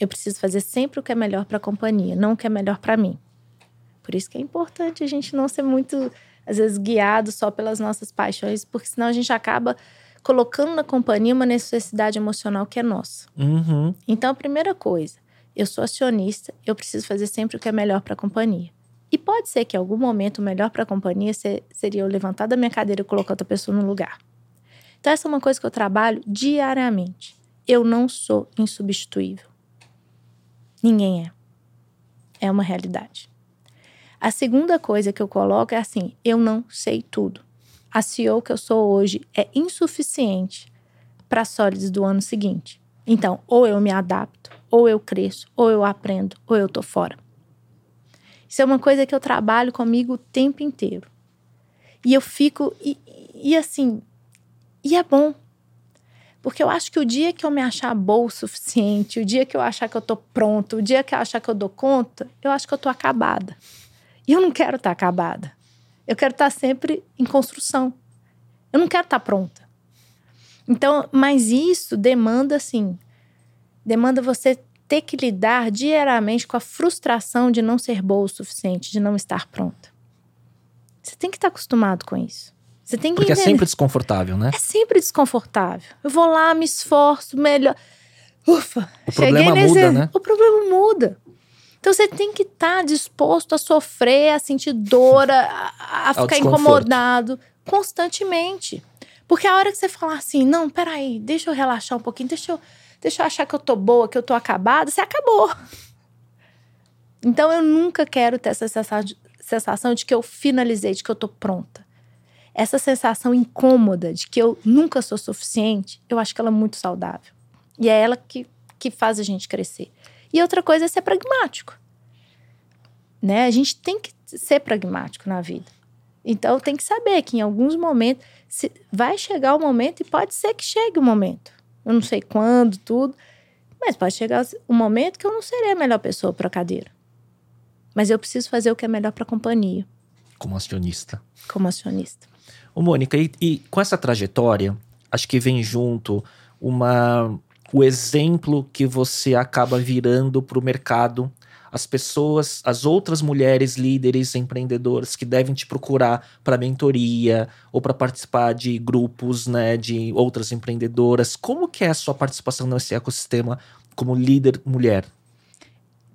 Eu preciso fazer sempre o que é melhor para a companhia, não o que é melhor para mim. Por isso que é importante a gente não ser muito, às vezes, guiado só pelas nossas paixões, porque senão a gente acaba colocando na companhia uma necessidade emocional que é nossa. Uhum. Então, a primeira coisa, eu sou acionista, eu preciso fazer sempre o que é melhor para a companhia. E pode ser que em algum momento o melhor para a companhia seria eu levantar da minha cadeira e colocar outra pessoa no lugar. Então, essa é uma coisa que eu trabalho diariamente. Eu não sou insubstituível. Ninguém é. É uma realidade. A segunda coisa que eu coloco é assim: eu não sei tudo. A CEO que eu sou hoje é insuficiente para a Solids do ano seguinte. Então, ou eu me adapto, ou eu cresço, ou eu aprendo, ou eu tô fora. Isso é uma coisa que eu trabalho comigo o tempo inteiro. E eu fico. E, e assim. E é bom. Porque eu acho que o dia que eu me achar boa o suficiente, o dia que eu achar que eu tô pronto, o dia que eu achar que eu dou conta, eu acho que eu tô acabada. E eu não quero estar tá acabada. Eu quero estar tá sempre em construção. Eu não quero estar tá pronta. Então, mas isso demanda, assim, demanda você ter que lidar diariamente com a frustração de não ser boa o suficiente, de não estar pronta. Você tem que estar acostumado com isso. Você tem que Porque entender. é sempre desconfortável, né? É sempre desconfortável. Eu vou lá, me esforço, melhor. Ufa, o problema nesse... muda, né? O problema muda. Então você tem que estar disposto a sofrer, a sentir dor, a, a ficar incomodado constantemente. Porque a hora que você falar assim, não, peraí, deixa eu relaxar um pouquinho, deixa eu, deixa eu achar que eu tô boa, que eu tô acabada, você acabou. Então eu nunca quero ter essa sensação de que eu finalizei, de que eu tô pronta essa sensação incômoda de que eu nunca sou suficiente, eu acho que ela é muito saudável. E é ela que, que faz a gente crescer. E outra coisa é ser pragmático. Né? A gente tem que ser pragmático na vida. Então tem que saber que em alguns momentos vai chegar o momento e pode ser que chegue o momento. Eu não sei quando, tudo, mas pode chegar o momento que eu não serei a melhor pessoa para a cadeira. Mas eu preciso fazer o que é melhor para a companhia. Como acionista. Como acionista. Ô, Mônica, e, e, com essa trajetória, acho que vem junto uma o exemplo que você acaba virando para o mercado, as pessoas, as outras mulheres líderes empreendedoras que devem te procurar para mentoria ou para participar de grupos, né, de outras empreendedoras. Como que é a sua participação nesse ecossistema como líder mulher?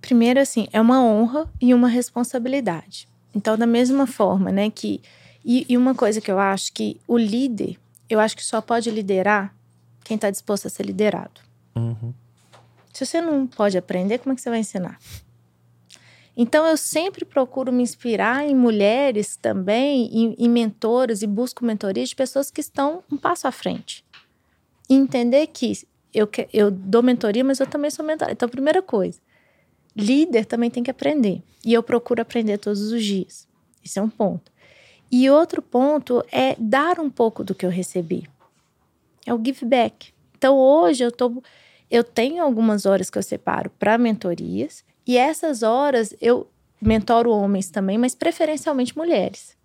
Primeiro, assim, é uma honra e uma responsabilidade. Então, da mesma forma, né, que e, e uma coisa que eu acho que o líder, eu acho que só pode liderar quem está disposto a ser liderado. Uhum. Se você não pode aprender, como é que você vai ensinar? Então, eu sempre procuro me inspirar em mulheres também, em, em mentoras, e busco mentorias de pessoas que estão um passo à frente. E entender que eu, eu dou mentoria, mas eu também sou mentora. Então, primeira coisa, líder também tem que aprender. E eu procuro aprender todos os dias. Isso é um ponto. E outro ponto é dar um pouco do que eu recebi. É o give back. Então hoje eu tô eu tenho algumas horas que eu separo para mentorias e essas horas eu mentoro homens também, mas preferencialmente mulheres.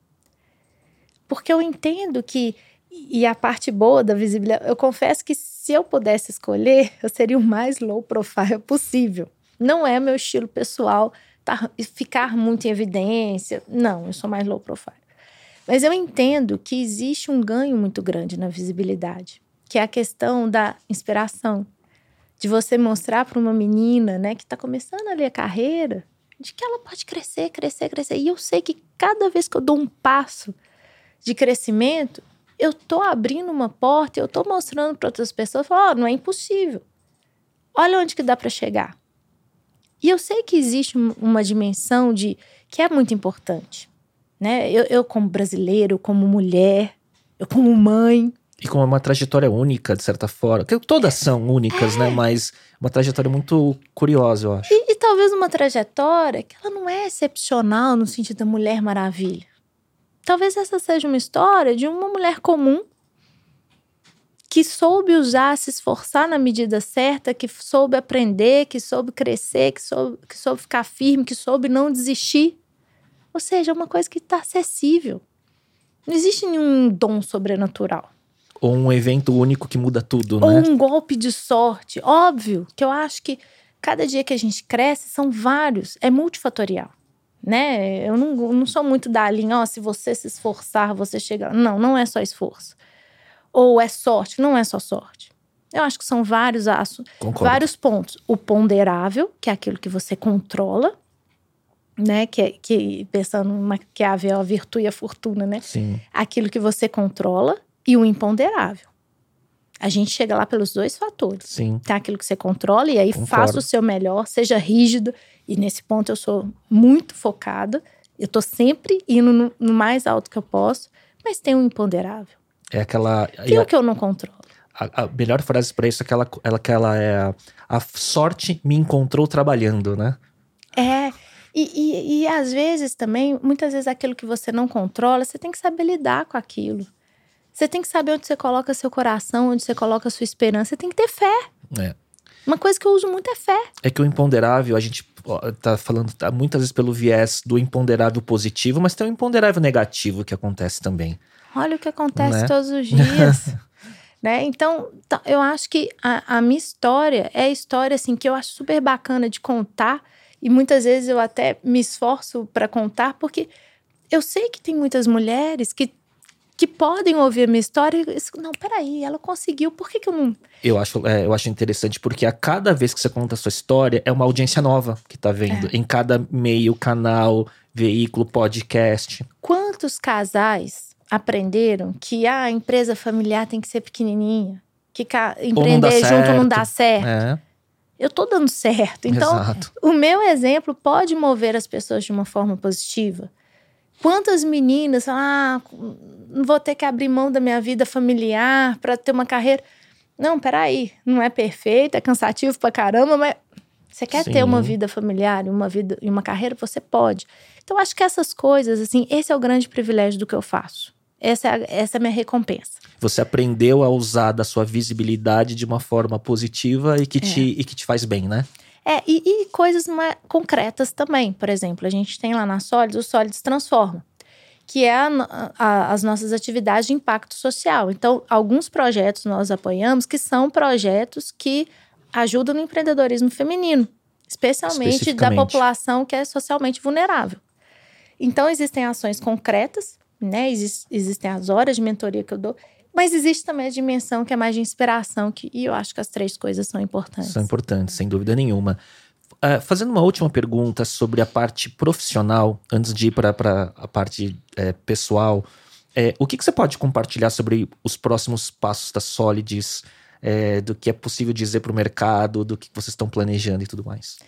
Porque eu entendo que e a parte boa da visibilidade, eu confesso que se eu pudesse escolher, eu seria o mais low profile possível. Não é meu estilo pessoal tá, ficar muito em evidência. Não, eu sou mais low profile. Mas eu entendo que existe um ganho muito grande na visibilidade, que é a questão da inspiração, de você mostrar para uma menina, né, que está começando ali a carreira, de que ela pode crescer, crescer, crescer. E eu sei que cada vez que eu dou um passo de crescimento, eu tô abrindo uma porta, eu tô mostrando para outras pessoas, falo, oh, não é impossível. Olha onde que dá para chegar. E eu sei que existe uma dimensão de que é muito importante né? Eu, eu como brasileiro, como mulher, eu como mãe. E com uma trajetória única, de certa forma. Todas são únicas, né? é. né? Mas uma trajetória muito curiosa, eu acho. E, e, talvez uma trajetória que ela não é excepcional no sentido da Mulher Maravilha. Talvez essa seja uma história de uma mulher comum que soube usar, se esforçar na medida certa, que soube aprender, que soube crescer, que soube, que soube ficar firme, que soube não desistir. Ou seja, é uma coisa que está acessível. Não existe nenhum dom sobrenatural. Ou um evento único que muda tudo, Ou né? Ou um golpe de sorte. Óbvio que eu acho que cada dia que a gente cresce são vários, é multifatorial. né? Eu não, não sou muito da linha, ó, se você se esforçar, você chega. Não, não é só esforço. Ou é sorte, não é só sorte. Eu acho que são vários aços, vários pontos. O ponderável, que é aquilo que você controla, né? Que, que pensando que é a virtude e a fortuna, né? Sim. Aquilo que você controla e o imponderável. A gente chega lá pelos dois fatores. Sim. Tem aquilo que você controla e aí Concordo. faça o seu melhor, seja rígido. E nesse ponto eu sou muito focada. Eu tô sempre indo no, no mais alto que eu posso, mas tem o imponderável. É aquela. Tem o que eu não controlo. A, a melhor frase para isso é aquela, ela, aquela é a, a sorte me encontrou trabalhando, né? É. E, e, e às vezes também, muitas vezes aquilo que você não controla, você tem que saber lidar com aquilo. Você tem que saber onde você coloca seu coração, onde você coloca sua esperança. Você tem que ter fé. É. Uma coisa que eu uso muito é fé. É que o imponderável, a gente tá falando tá, muitas vezes pelo viés do imponderável positivo, mas tem um imponderável negativo que acontece também. Olha o que acontece Né? todos os dias. né? Então, tá, eu acho que a, a minha história é a história assim que eu acho super bacana de contar e muitas vezes eu até me esforço para contar porque eu sei que tem muitas mulheres que que podem ouvir a minha história e não, peraí, ela conseguiu, por que, que eu não. Eu acho, é, eu acho interessante porque a cada vez que você conta a sua história, é uma audiência nova que tá vendo. Em cada meio, canal, veículo, podcast. Quantos casais aprenderam que ah, a empresa familiar tem que ser pequenininha? Que ca- não empreender dá junto não dá certo. certo. É, Eu tô dando certo. Então, exato. o meu exemplo pode mover as pessoas de uma forma positiva. Quantas meninas falam, ah, não vou ter que abrir mão da minha vida familiar para ter uma carreira. Não, peraí, não é perfeito, é cansativo pra caramba, mas você quer ter Sim. uma vida familiar e uma vida e uma carreira, você pode. Então, acho que essas coisas, assim, esse é o grande privilégio do que eu faço. Essa é a, essa é a minha recompensa. Você aprendeu a usar da sua visibilidade de uma forma positiva e que, te, e que te faz bem, né? É, e, e coisas mais concretas também. Por exemplo, a gente tem lá na Solids o Solids Transforma, que é a a- as nossas atividades de impacto social. Então, alguns projetos nós apoiamos que são projetos que ajudam no empreendedorismo feminino, especialmente da população que é socialmente vulnerável. Então, existem ações concretas, né? Exis- existem as horas de mentoria que eu dou, mas existe também a dimensão que é mais de inspiração, que, e eu acho que as três coisas são importantes. São importantes, sem dúvida nenhuma. Ah, fazendo uma última pergunta sobre a parte profissional, antes de ir para a parte eh, pessoal, eh, o que, que você pode compartilhar sobre os próximos passos da Solids, eh, do que é possível dizer para o mercado, do que vocês estão planejando e tudo mais?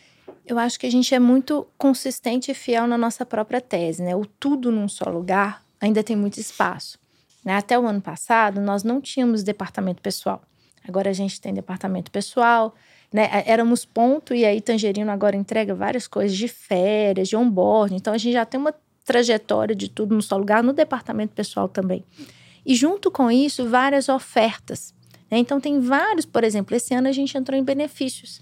Eu acho que a gente é muito consistente e fiel na nossa própria tese, né? O tudo num só lugar ainda tem muito espaço. Né? Até o ano passado, nós não tínhamos departamento pessoal. Agora a gente tem departamento pessoal, né? É, Éramos ponto e aí Tangerino agora entrega várias coisas de férias, de onboarding. Então a gente já tem uma trajetória de tudo num só lugar no departamento pessoal também. E junto com isso, várias ofertas. né? Então tem vários, por exemplo, esse ano a gente entrou em benefícios.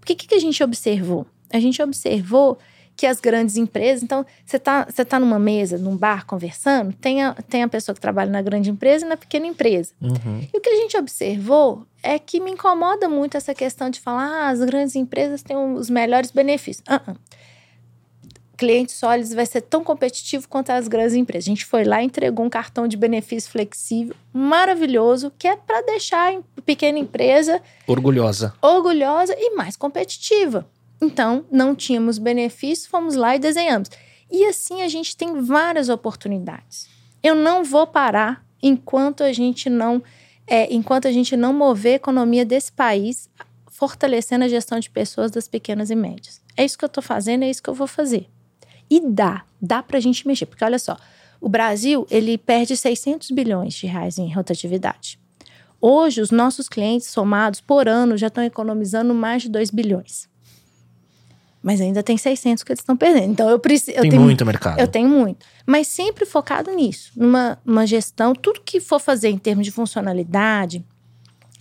Porque o que, que a gente observou? A gente observou que as grandes empresas. Então, você está você tá numa mesa, num bar, conversando, tem a, tem a pessoa que trabalha na grande empresa e na pequena empresa. Uhum. E o que a gente observou é que me incomoda muito essa questão de falar ah, as grandes empresas têm os melhores benefícios. Ah, ah. Clientes sólidos vai ser tão competitivo quanto as grandes empresas. A gente foi lá e entregou um cartão de benefício flexível, maravilhoso, que é para deixar a pequena empresa Orgulhosa. orgulhosa e mais competitiva. Então, não tínhamos benefício, fomos lá e desenhamos. E assim a gente tem várias oportunidades. Eu não vou parar enquanto a gente não, é, enquanto a gente não mover a economia desse país, fortalecendo a gestão de pessoas das pequenas e médias. É isso que eu estou fazendo, é isso que eu vou fazer. E dá, dá para a gente mexer, porque olha só, o Brasil ele perde 600 bilhões de reais em rotatividade. Hoje, os nossos clientes somados por ano já estão economizando mais de 2 bilhões. Mas ainda tem 600 que eles estão perdendo. Então, eu preciso. Tem muito mercado. Eu tenho muito. Mas sempre focado nisso, numa uma gestão, tudo que for fazer em termos de funcionalidade,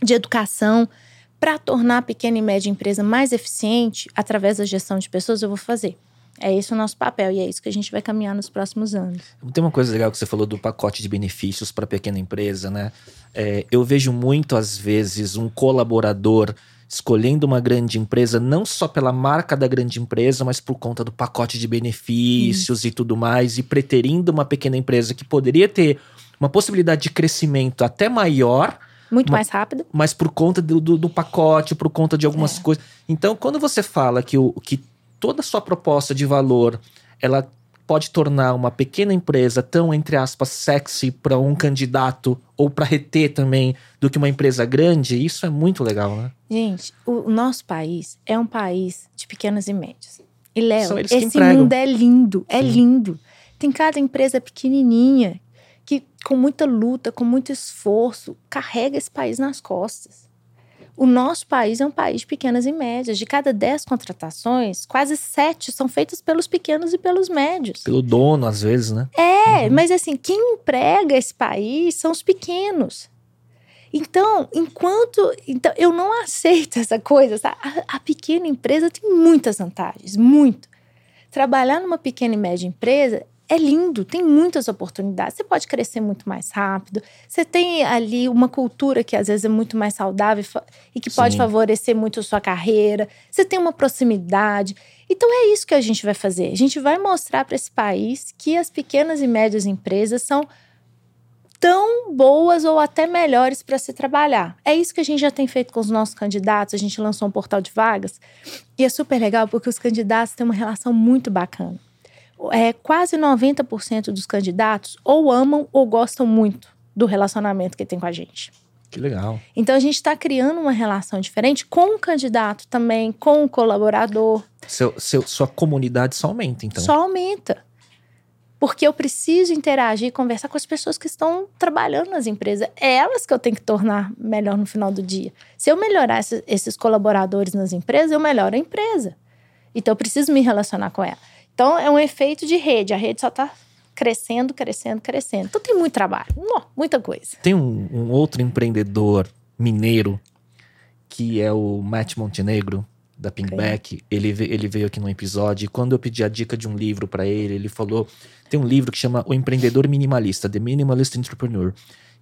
de educação, para tornar a pequena e média empresa mais eficiente através da gestão de pessoas, eu vou fazer. É esse o nosso papel e é isso que a gente vai caminhar nos próximos anos. Tem uma coisa legal que você falou do pacote de benefícios para pequena empresa, né? É, eu vejo muito, às vezes, um colaborador escolhendo uma grande empresa não só pela marca da grande empresa, mas por conta do pacote de benefícios e tudo mais, e preterindo uma pequena empresa que poderia ter uma possibilidade de crescimento até maior. Muito mais rápido. Mas por conta do, do, do pacote, por conta de algumas é. coisas. Então, quando você fala que, o, que toda a sua proposta de valor ela pode tornar uma pequena empresa tão, entre aspas, sexy para um candidato ou para reter também do que uma empresa grande, isso é muito legal, né? Gente, o nosso país é um país de pequenas e médias. E Léo, esse mundo é lindo, é Sim. lindo. Tem cada empresa pequenininha que com muita luta, com muito esforço, carrega esse país nas costas. O nosso país é um país de pequenas e médias. De cada 10 contratações, quase 7 são feitas pelos pequenos e pelos médios. Pelo dono, às vezes, né? É, uhum. mas assim, quem emprega esse país são os pequenos. Então, enquanto. Então, eu não aceito essa coisa. Sabe? A, a pequena empresa tem muitas vantagens, muito. Trabalhar numa pequena e média empresa é lindo, tem muitas oportunidades. Você pode crescer muito mais rápido. Você tem ali uma cultura que às vezes é muito mais saudável e que pode Sim. favorecer muito a sua carreira. Você tem uma proximidade. Então é isso que a gente vai fazer. A gente vai mostrar para esse país que as pequenas e médias empresas são tão boas ou até melhores para se trabalhar. É isso que a gente já tem feito com os nossos candidatos. A gente lançou um portal de vagas e é super legal porque os candidatos têm uma relação muito bacana é, quase 90% dos candidatos ou amam ou gostam muito do relacionamento que tem com a gente. Que legal. Então a gente está criando uma relação diferente com o candidato também, com o colaborador. Seu, seu, sua comunidade só aumenta, então. Só aumenta. Porque eu preciso interagir e conversar com as pessoas que estão trabalhando nas empresas. É elas que eu tenho que tornar melhor no final do dia. Se eu melhorar esses, esses colaboradores nas empresas, eu melhoro a empresa. Então eu preciso me relacionar com ela. Então, é um efeito de rede. A rede só está crescendo, crescendo, crescendo. Então, tem muito trabalho, muita coisa. Tem um, um outro empreendedor mineiro que é o Matt Montenegro da Pinkback. Okay. Ele, ele veio aqui num episódio e quando eu pedi a dica de um livro para ele, ele falou: tem um livro que chama O Empreendedor Minimalista, The Minimalist Entrepreneur,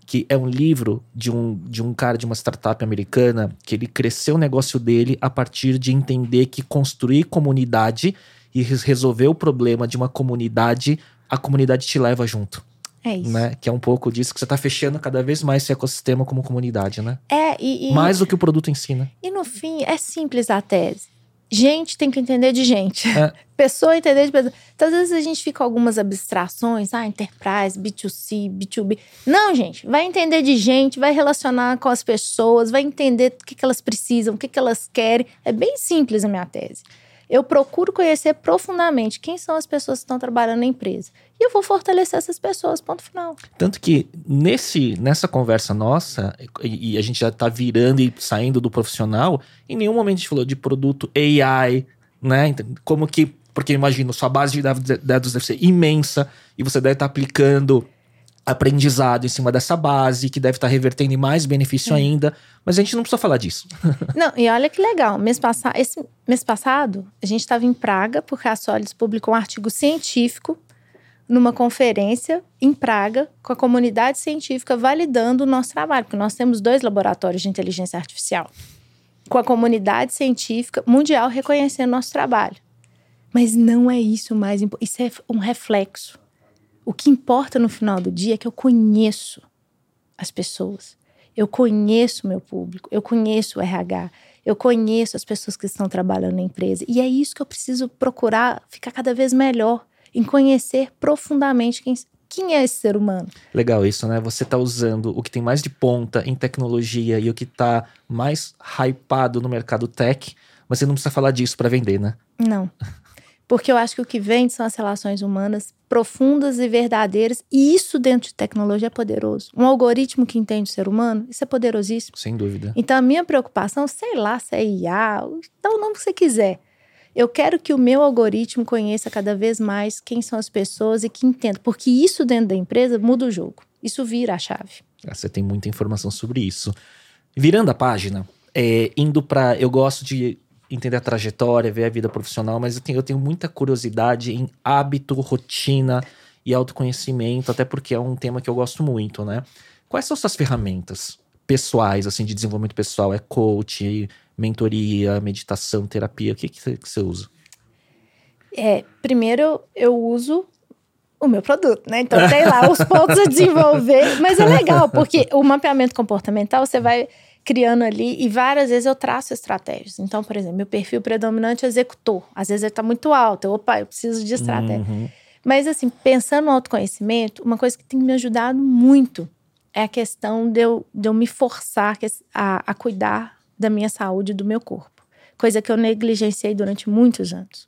que é um livro de um, de um cara de uma startup americana que ele cresceu o negócio dele a partir de entender que construir comunidade e resolver o problema de uma comunidade, a comunidade te leva junto. É isso. Né? Que é um pouco disso que você está fechando cada vez mais esse ecossistema como comunidade, né? É, e, e, Mais do que o produto ensina. E no fim, é simples a tese. Gente tem que entender de gente. É. Pessoa entender de pessoa. Então, às vezes a gente fica com algumas abstrações, ah, enterprise, B2C, B2B. Não, gente, vai entender de gente, vai relacionar com as pessoas, vai entender o que, que elas precisam, o que, que elas querem. É bem simples a minha tese eu procuro conhecer profundamente quem são as pessoas que estão trabalhando na empresa. E eu vou fortalecer essas pessoas, ponto final. Tanto que nesse, nessa conversa nossa, e, e a gente já está virando e saindo do profissional, em nenhum momento a gente falou de produto AI, né? Como que. Porque imagino, sua base de dados deve ser imensa e você deve estar tá aplicando aprendizado em cima dessa base, que deve estar tá revertendo em mais benefício é. ainda. Mas a gente não precisa falar disso. não, e olha que legal. Mês, passa esse mês passado, a gente estava em Praga, porque a Solis publicou um artigo científico numa conferência em Praga com a comunidade científica validando o nosso trabalho, porque nós temos dois laboratórios de inteligência artificial. Com a comunidade científica mundial reconhecendo nosso trabalho. Mas não é isso mais importante. Isso é um reflexo o que importa no final do dia é que eu conheço as pessoas. Eu conheço o meu público, eu conheço o RH, eu conheço as pessoas que estão trabalhando na empresa. E é isso que eu preciso procurar ficar cada vez melhor, em conhecer profundamente quem, quem é esse ser humano. Legal isso, né? Você está usando o que tem mais de ponta em tecnologia e o que está mais hypado no mercado tech, mas você não precisa falar disso para vender, né? Não. Porque eu acho que o que vende são as relações humanas profundas e verdadeiras, e isso dentro de tecnologia é poderoso. Um algoritmo que entende o ser humano, isso é poderosíssimo. Sem dúvida. Então a minha preocupação, sei lá, se é IA, dá o nome que você quiser. Eu quero que o meu algoritmo conheça cada vez mais quem são as pessoas e que entenda, porque isso dentro da empresa muda o jogo. Isso vira a chave. Ah, você tem muita informação sobre isso. Virando a página, é, indo para. Eu gosto de entender a trajetória, ver a vida profissional, mas eu tenho, eu tenho muita curiosidade em hábito, rotina e autoconhecimento, até porque é um tema que eu gosto muito, né? Quais são suas ferramentas pessoais, assim, de desenvolvimento pessoal? É coach, mentoria, meditação, terapia? O que, que, você, que você usa? É, primeiro eu uso o meu produto, né? Então tem lá os pontos a desenvolver, mas é legal, porque o mapeamento comportamental você vai criando ali e várias vezes eu traço estratégias. Então, por exemplo, meu perfil predominante é executor. Às vezes ele tá muito alto, eu, opa, eu preciso de estratégia. Uhum. Mas assim, pensando no autoconhecimento, uma coisa que tem me ajudado muito é a questão de eu, de eu me forçar a, a cuidar da minha saúde e do meu corpo. Coisa que eu negligenciei durante muitos anos.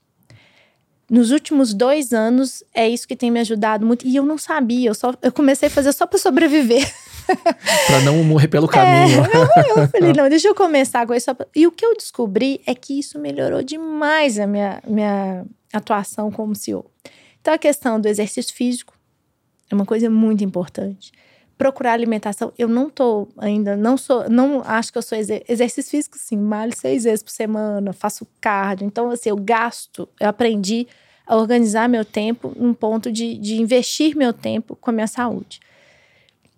Nos últimos dois anos, é isso que tem me ajudado muito. E eu não sabia, eu, só, eu comecei a fazer só para sobreviver. para não morrer pelo caminho. É, eu, eu falei, não, deixa eu começar com isso. Pra... E o que eu descobri é que isso melhorou demais a minha, minha atuação como CEO. Então, a questão do exercício físico é uma coisa muito importante. Procurar alimentação, eu não tô ainda, não sou, não acho que eu sou exer exercício físico, sim, malho seis vezes por semana, faço cardio. Então, assim, eu gasto, eu aprendi a organizar meu tempo num ponto de, de investir meu tempo com a minha saúde.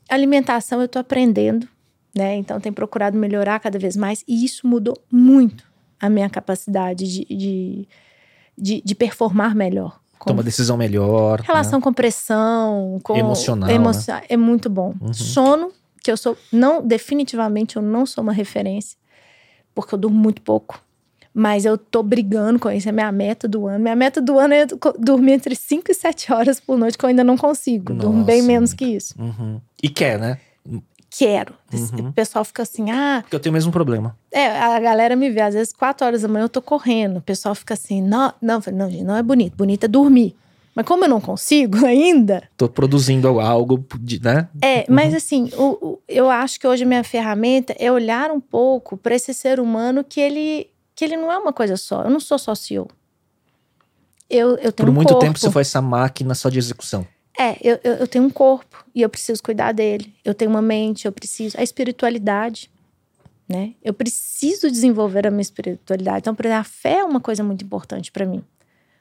Alimentação eu tô aprendendo, né? Então, tenho procurado melhorar cada vez mais e isso mudou muito a minha capacidade de, de, de, de performar melhor. Com Toma decisão melhor. Relação né? com pressão, com emocional. Emo né? É muito bom. Uhum. Sono, que eu sou. não Definitivamente eu não sou uma referência, porque eu durmo muito pouco. Mas eu tô brigando com isso. É minha meta do ano. Minha meta do ano é dormir entre 5 e 7 horas por noite, que eu ainda não consigo. Nossa. Durmo bem menos que isso. Uhum. E quer, né? Quero. Uhum. O pessoal fica assim, ah. Porque eu tenho o mesmo problema. É, a galera me vê, às vezes, 4 horas da manhã eu tô correndo. O pessoal fica assim, não, não, não, gente, não é bonito. Bonito é dormir. Mas como eu não consigo ainda. Tô produzindo algo, né? É, uhum. mas assim, o, o, eu acho que hoje a minha ferramenta é olhar um pouco para esse ser humano que ele que ele não é uma coisa só. Eu não sou só CEO. Eu, eu tenho Por um muito corpo. tempo você foi essa máquina só de execução. É, eu, eu, eu, tenho um corpo e eu preciso cuidar dele. Eu tenho uma mente, eu preciso. A espiritualidade, né? Eu preciso desenvolver a minha espiritualidade. Então, por exemplo, a fé é uma coisa muito importante para mim.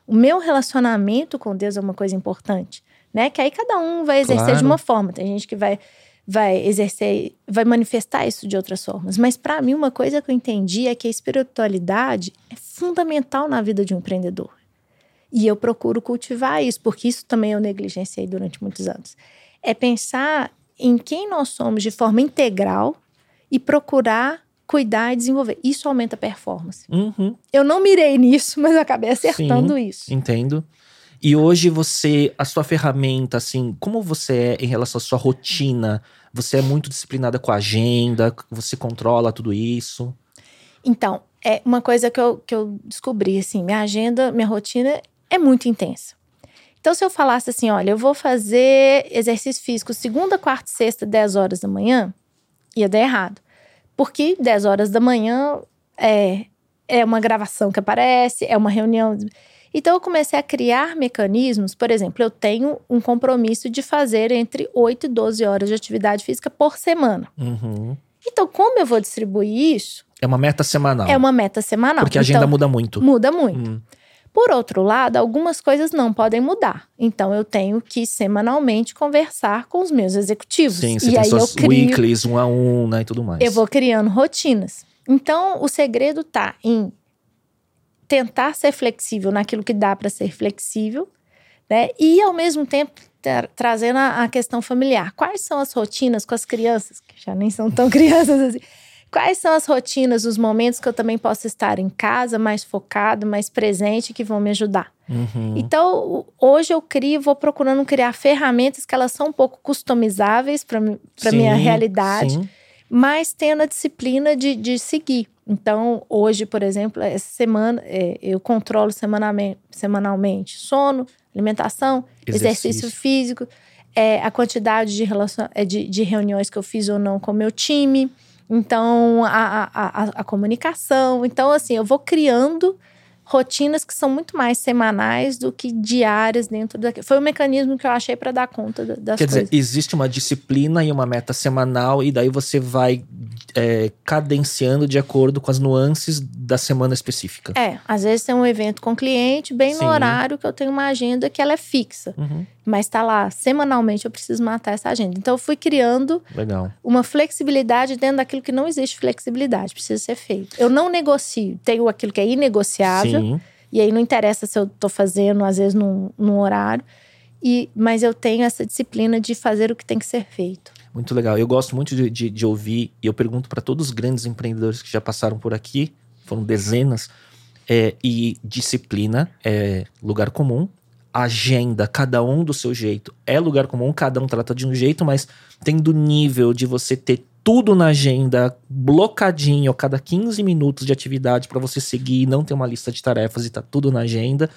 O meu relacionamento com Deus é uma coisa importante, né? Que aí cada um vai exercer claro. de uma forma. Tem gente que vai vai exercer, vai manifestar isso de outras formas. Mas para mim, uma coisa que eu entendi é que a espiritualidade é fundamental na vida de um empreendedor. E eu procuro cultivar isso, porque isso também eu negligenciei durante muitos anos. É pensar em quem nós somos de forma integral e procurar cuidar e desenvolver. Isso aumenta a performance. Uhum. Eu não mirei nisso, mas eu acabei acertando Sim, isso. Entendo. E hoje você, a sua ferramenta, assim, como você é em relação à sua rotina? Você é muito disciplinada com a agenda? Você controla tudo isso? Então, é uma coisa que eu, que eu descobri, assim, minha agenda, minha rotina é muito intensa. Então, se eu falasse assim, olha, eu vou fazer exercício físico segunda, quarta e sexta, 10 horas da manhã, ia dar errado. Porque 10 horas da manhã é, é uma gravação que aparece, é uma reunião. Então eu comecei a criar mecanismos, por exemplo, eu tenho um compromisso de fazer entre 8 e 12 horas de atividade física por semana. Uhum. Então, como eu vou distribuir isso? É uma meta semanal. É uma meta semanal. Porque a agenda então, muda muito. Muda muito. Hum. Por outro lado, algumas coisas não podem mudar. Então, eu tenho que semanalmente conversar com os meus executivos. Sim, você e tem aí suas eu crio, weeklies, um a um, né, e tudo mais. Eu vou criando rotinas. Então, o segredo tá em tentar ser flexível naquilo que dá para ser flexível, né? E ao mesmo tempo tra trazendo a, a, questão familiar. Quais são as rotinas com as crianças, que já nem são tão crianças assim? Quais são as rotinas, os momentos que eu também posso estar em casa, mais focado, mais presente, que vão me ajudar? Uhum. Então, hoje eu crio, vou procurando criar ferramentas que elas são um pouco customizáveis para minha realidade, sim. Mas tendo a disciplina de, de seguir. Então, hoje, por exemplo, essa semana é, eu controlo semanalmente, semanalmente sono, alimentação, exercício, exercício físico, é, a quantidade de, relacion, é, de, de, reuniões que eu fiz ou não com o meu time, então a, a, a, a comunicação. Então, assim, eu vou criando rotinas que são muito mais semanais do que diárias dentro da. Foi o mecanismo que eu achei para dar conta das Quer coisas. dizer, existe uma disciplina e uma meta semanal, e daí você vai é, cadenciando de acordo com as nuances da semana específica. É, às vezes tem um evento com cliente, bem Sim. no horário que eu tenho uma agenda que ela é fixa. Uhum. Mas tá lá, semanalmente eu preciso matar essa agenda. Então eu fui criando Legal. uma flexibilidade dentro daquilo que não existe flexibilidade, precisa ser feito. Eu não negocio, tenho aquilo que é inegociável, Sim. e aí não interessa se eu tô fazendo, às vezes, num, num horário, e, mas eu tenho essa disciplina de fazer o que tem que ser feito. Muito legal. Eu gosto muito de, de, de ouvir, e eu pergunto para todos os grandes empreendedores que já passaram por aqui, foram dezenas, é, e disciplina é lugar comum, agenda, cada um do seu jeito, é lugar comum, cada um trata de um jeito, mas tem do nível de você ter tudo na agenda, blocadinho, a cada 15 minutos de atividade para você seguir, não ter uma lista de tarefas e tá tudo na agenda.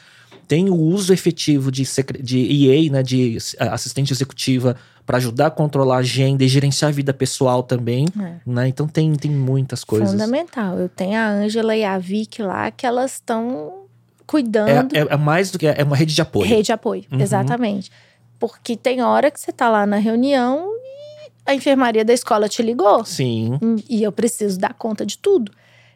Tem o uso efetivo de, de EA, né, de assistente executiva, para ajudar a controlar a agenda e gerenciar a vida pessoal também, É. né? Então tem, tem muitas coisas. Fundamental. Eu tenho a Ângela e a Vicky lá, que elas estão cuidando. É, é, é mais do que é uma rede de apoio. Rede de apoio, Uhum. exatamente. Porque tem hora que você tá lá na reunião e a enfermaria da escola te ligou. Sim. Hum, E eu preciso dar conta de tudo.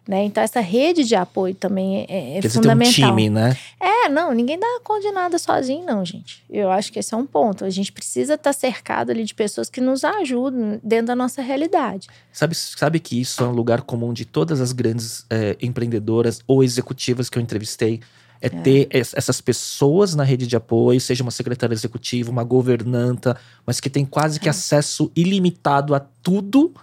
Né? Então, essa rede de apoio também é, é dizer, tem um fundamental. time, né? É, não, ninguém dá conta de nada sozinho, não, gente. Eu acho que esse é um ponto. A gente precisa estar cercado ali de pessoas que nos ajudem dentro da nossa realidade. Sabe, sabe que isso é um lugar comum de todas as grandes é, empreendedoras ou executivas que eu entrevistei. É, ter es- essas pessoas na rede de apoio, seja uma secretária executiva, uma governanta, mas que tem quase que É. acesso ilimitado a tudo,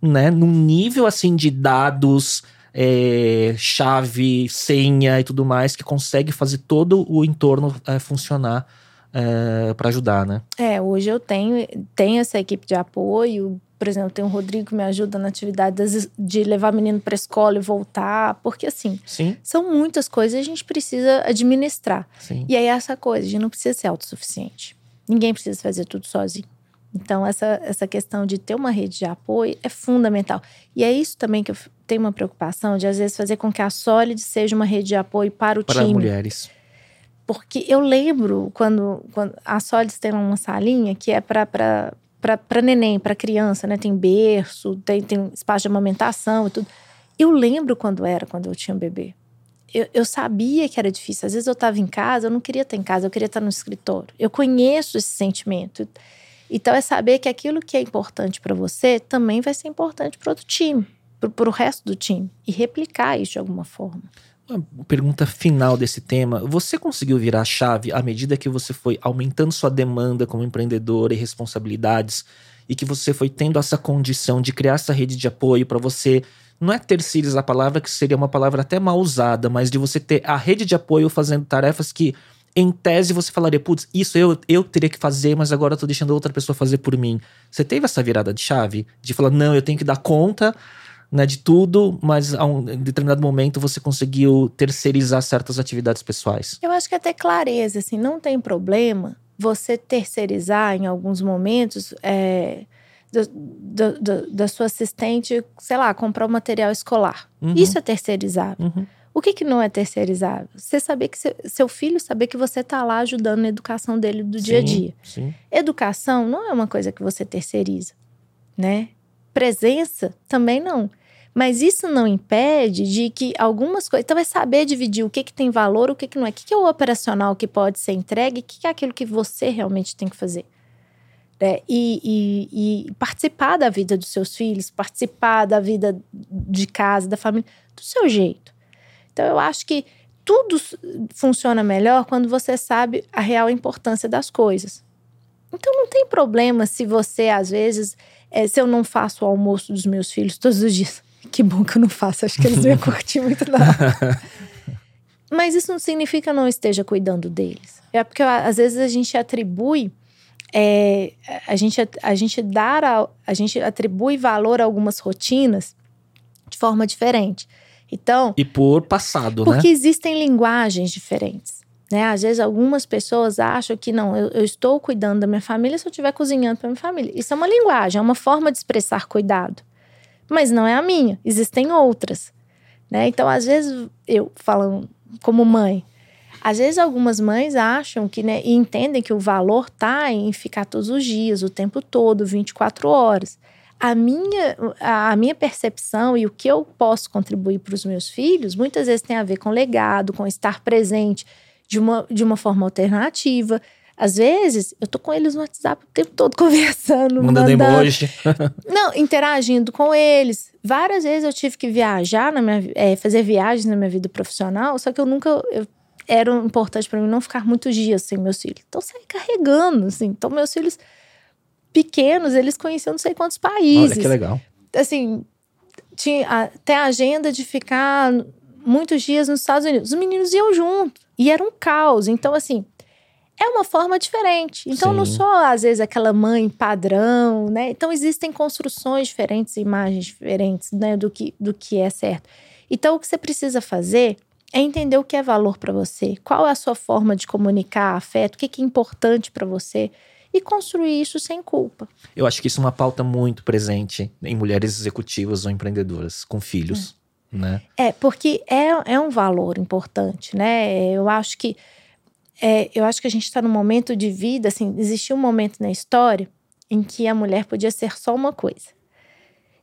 né? Num nível assim de dados, é, chave, senha e tudo mais, que consegue fazer todo o entorno é, funcionar para ajudar, né? É, hoje eu tenho, tenho essa equipe de apoio. Por exemplo, tem o Rodrigo que me ajuda na atividade de levar menino para escola e voltar. Porque, assim, Sim, são muitas coisas e a gente precisa administrar. sim. E aí, essa coisa, a gente não precisa ser autossuficiente. Ninguém precisa fazer tudo sozinho. Então, essa, essa questão de ter uma rede de apoio é fundamental. E é isso também que eu tenho uma preocupação de, às vezes, fazer com que a Solid seja uma rede de apoio para o Para time. mulheres. Porque eu lembro quando, quando a Solids tem uma salinha que é para para neném, para criança, né? Tem berço, tem, tem espaço de amamentação e tudo. Eu lembro quando era, quando eu tinha um bebê. Eu, eu sabia que era difícil. Às vezes eu estava em casa, eu não queria estar em casa, eu queria estar no escritório. Eu conheço esse sentimento. Então é saber que aquilo que é importante para você também vai ser importante para outro time, para o resto do time. E replicar isso de alguma forma. Uma pergunta final desse tema. Você conseguiu virar a chave à medida que você foi aumentando sua demanda como empreendedora e responsabilidades e que você foi tendo essa condição de criar essa rede de apoio para você não é terceirizar a palavra que seria uma palavra até mal usada, mas de você ter a rede de apoio fazendo tarefas que em tese você falaria, putz, isso eu, eu teria que fazer, mas agora eu tô deixando outra pessoa fazer por mim. Você teve essa virada de chave? De falar, não, eu tenho que dar conta né, de tudo, mas a um determinado momento você conseguiu terceirizar certas atividades pessoais. Eu acho que até clareza, assim, não tem problema você terceirizar em alguns momentos é, do, do- do- da sua assistente, sei lá, comprar o material escolar. Uhum, Isso é terceirizável. uhum, O que, que não é terceirizável? Você saber que seu, seu filho saber que você está lá ajudando na educação dele do dia a sim, dia. Sim. Educação não é uma coisa que você terceiriza, né? Presença também não. Mas isso não impede de que algumas coisas. Então, é saber dividir o que, que tem valor, o que, que não é. O que, que é o operacional que pode ser entregue, o que, que é aquilo que você realmente tem que fazer. né? E, e- e participar da vida dos seus filhos, participar da vida de casa, da família, do seu jeito. Então, eu acho que tudo funciona melhor quando você sabe a real importância das coisas. Então não tem problema se você, às vezes, é, se eu não faço o almoço dos meus filhos todos os dias. Que bom que eu não faço, acho que eles não iam curtir muito, não. Mas isso não significa que eu não esteja cuidando deles. É porque às vezes a gente atribui. é, a, gente, a, gente dar a, a gente atribui valor a algumas rotinas de forma diferente. Então, E por passado, porque né? existem linguagens diferentes. Né? Às vezes, algumas pessoas acham que não, eu, eu estou cuidando da minha família se eu estiver cozinhando para minha família. Isso é uma linguagem, é uma forma de expressar cuidado. Mas não é a minha, existem outras. Né? Então, às vezes, eu falando como mãe, às vezes algumas mães acham que, né, e entendem que o valor tá em ficar todos os dias, o tempo todo, 24 horas. A minha, a minha percepção e o que eu posso contribuir para os meus filhos muitas vezes tem a ver com legado, com estar presente de uma, de uma forma alternativa. Às vezes, eu tô com eles no WhatsApp o tempo todo conversando, Mandando mandando, emoji. não, interagindo com eles. Várias vezes eu tive que viajar, na minha, é, fazer viagens na minha vida profissional, só que eu nunca. eu- era importante para mim não ficar muitos dias sem meus filhos. Então, saí carregando, assim. Então, meus filhos pequenos, eles conheciam não sei quantos Olha países. que legal. Assim, tinha até a agenda de ficar muitos dias nos Estados Unidos. Os meninos iam junto. E era um caos. Então, assim, é uma forma diferente. Então, não Sim. sou, às vezes, aquela mãe padrão, né? Então, existem construções diferentes, imagens diferentes, né? Do que, do que é certo. Então, o que você precisa fazer é entender o que é valor para você, qual é a sua forma de comunicar afeto, o que que é importante para você e construir isso sem culpa. Eu acho que isso é uma pauta muito presente em mulheres executivas ou empreendedoras com filhos, né? É, porque é, é um valor importante, né? Eu acho que é, eu acho que a gente está num momento de vida, assim, existiu um momento na história em que a mulher podia ser só uma coisa.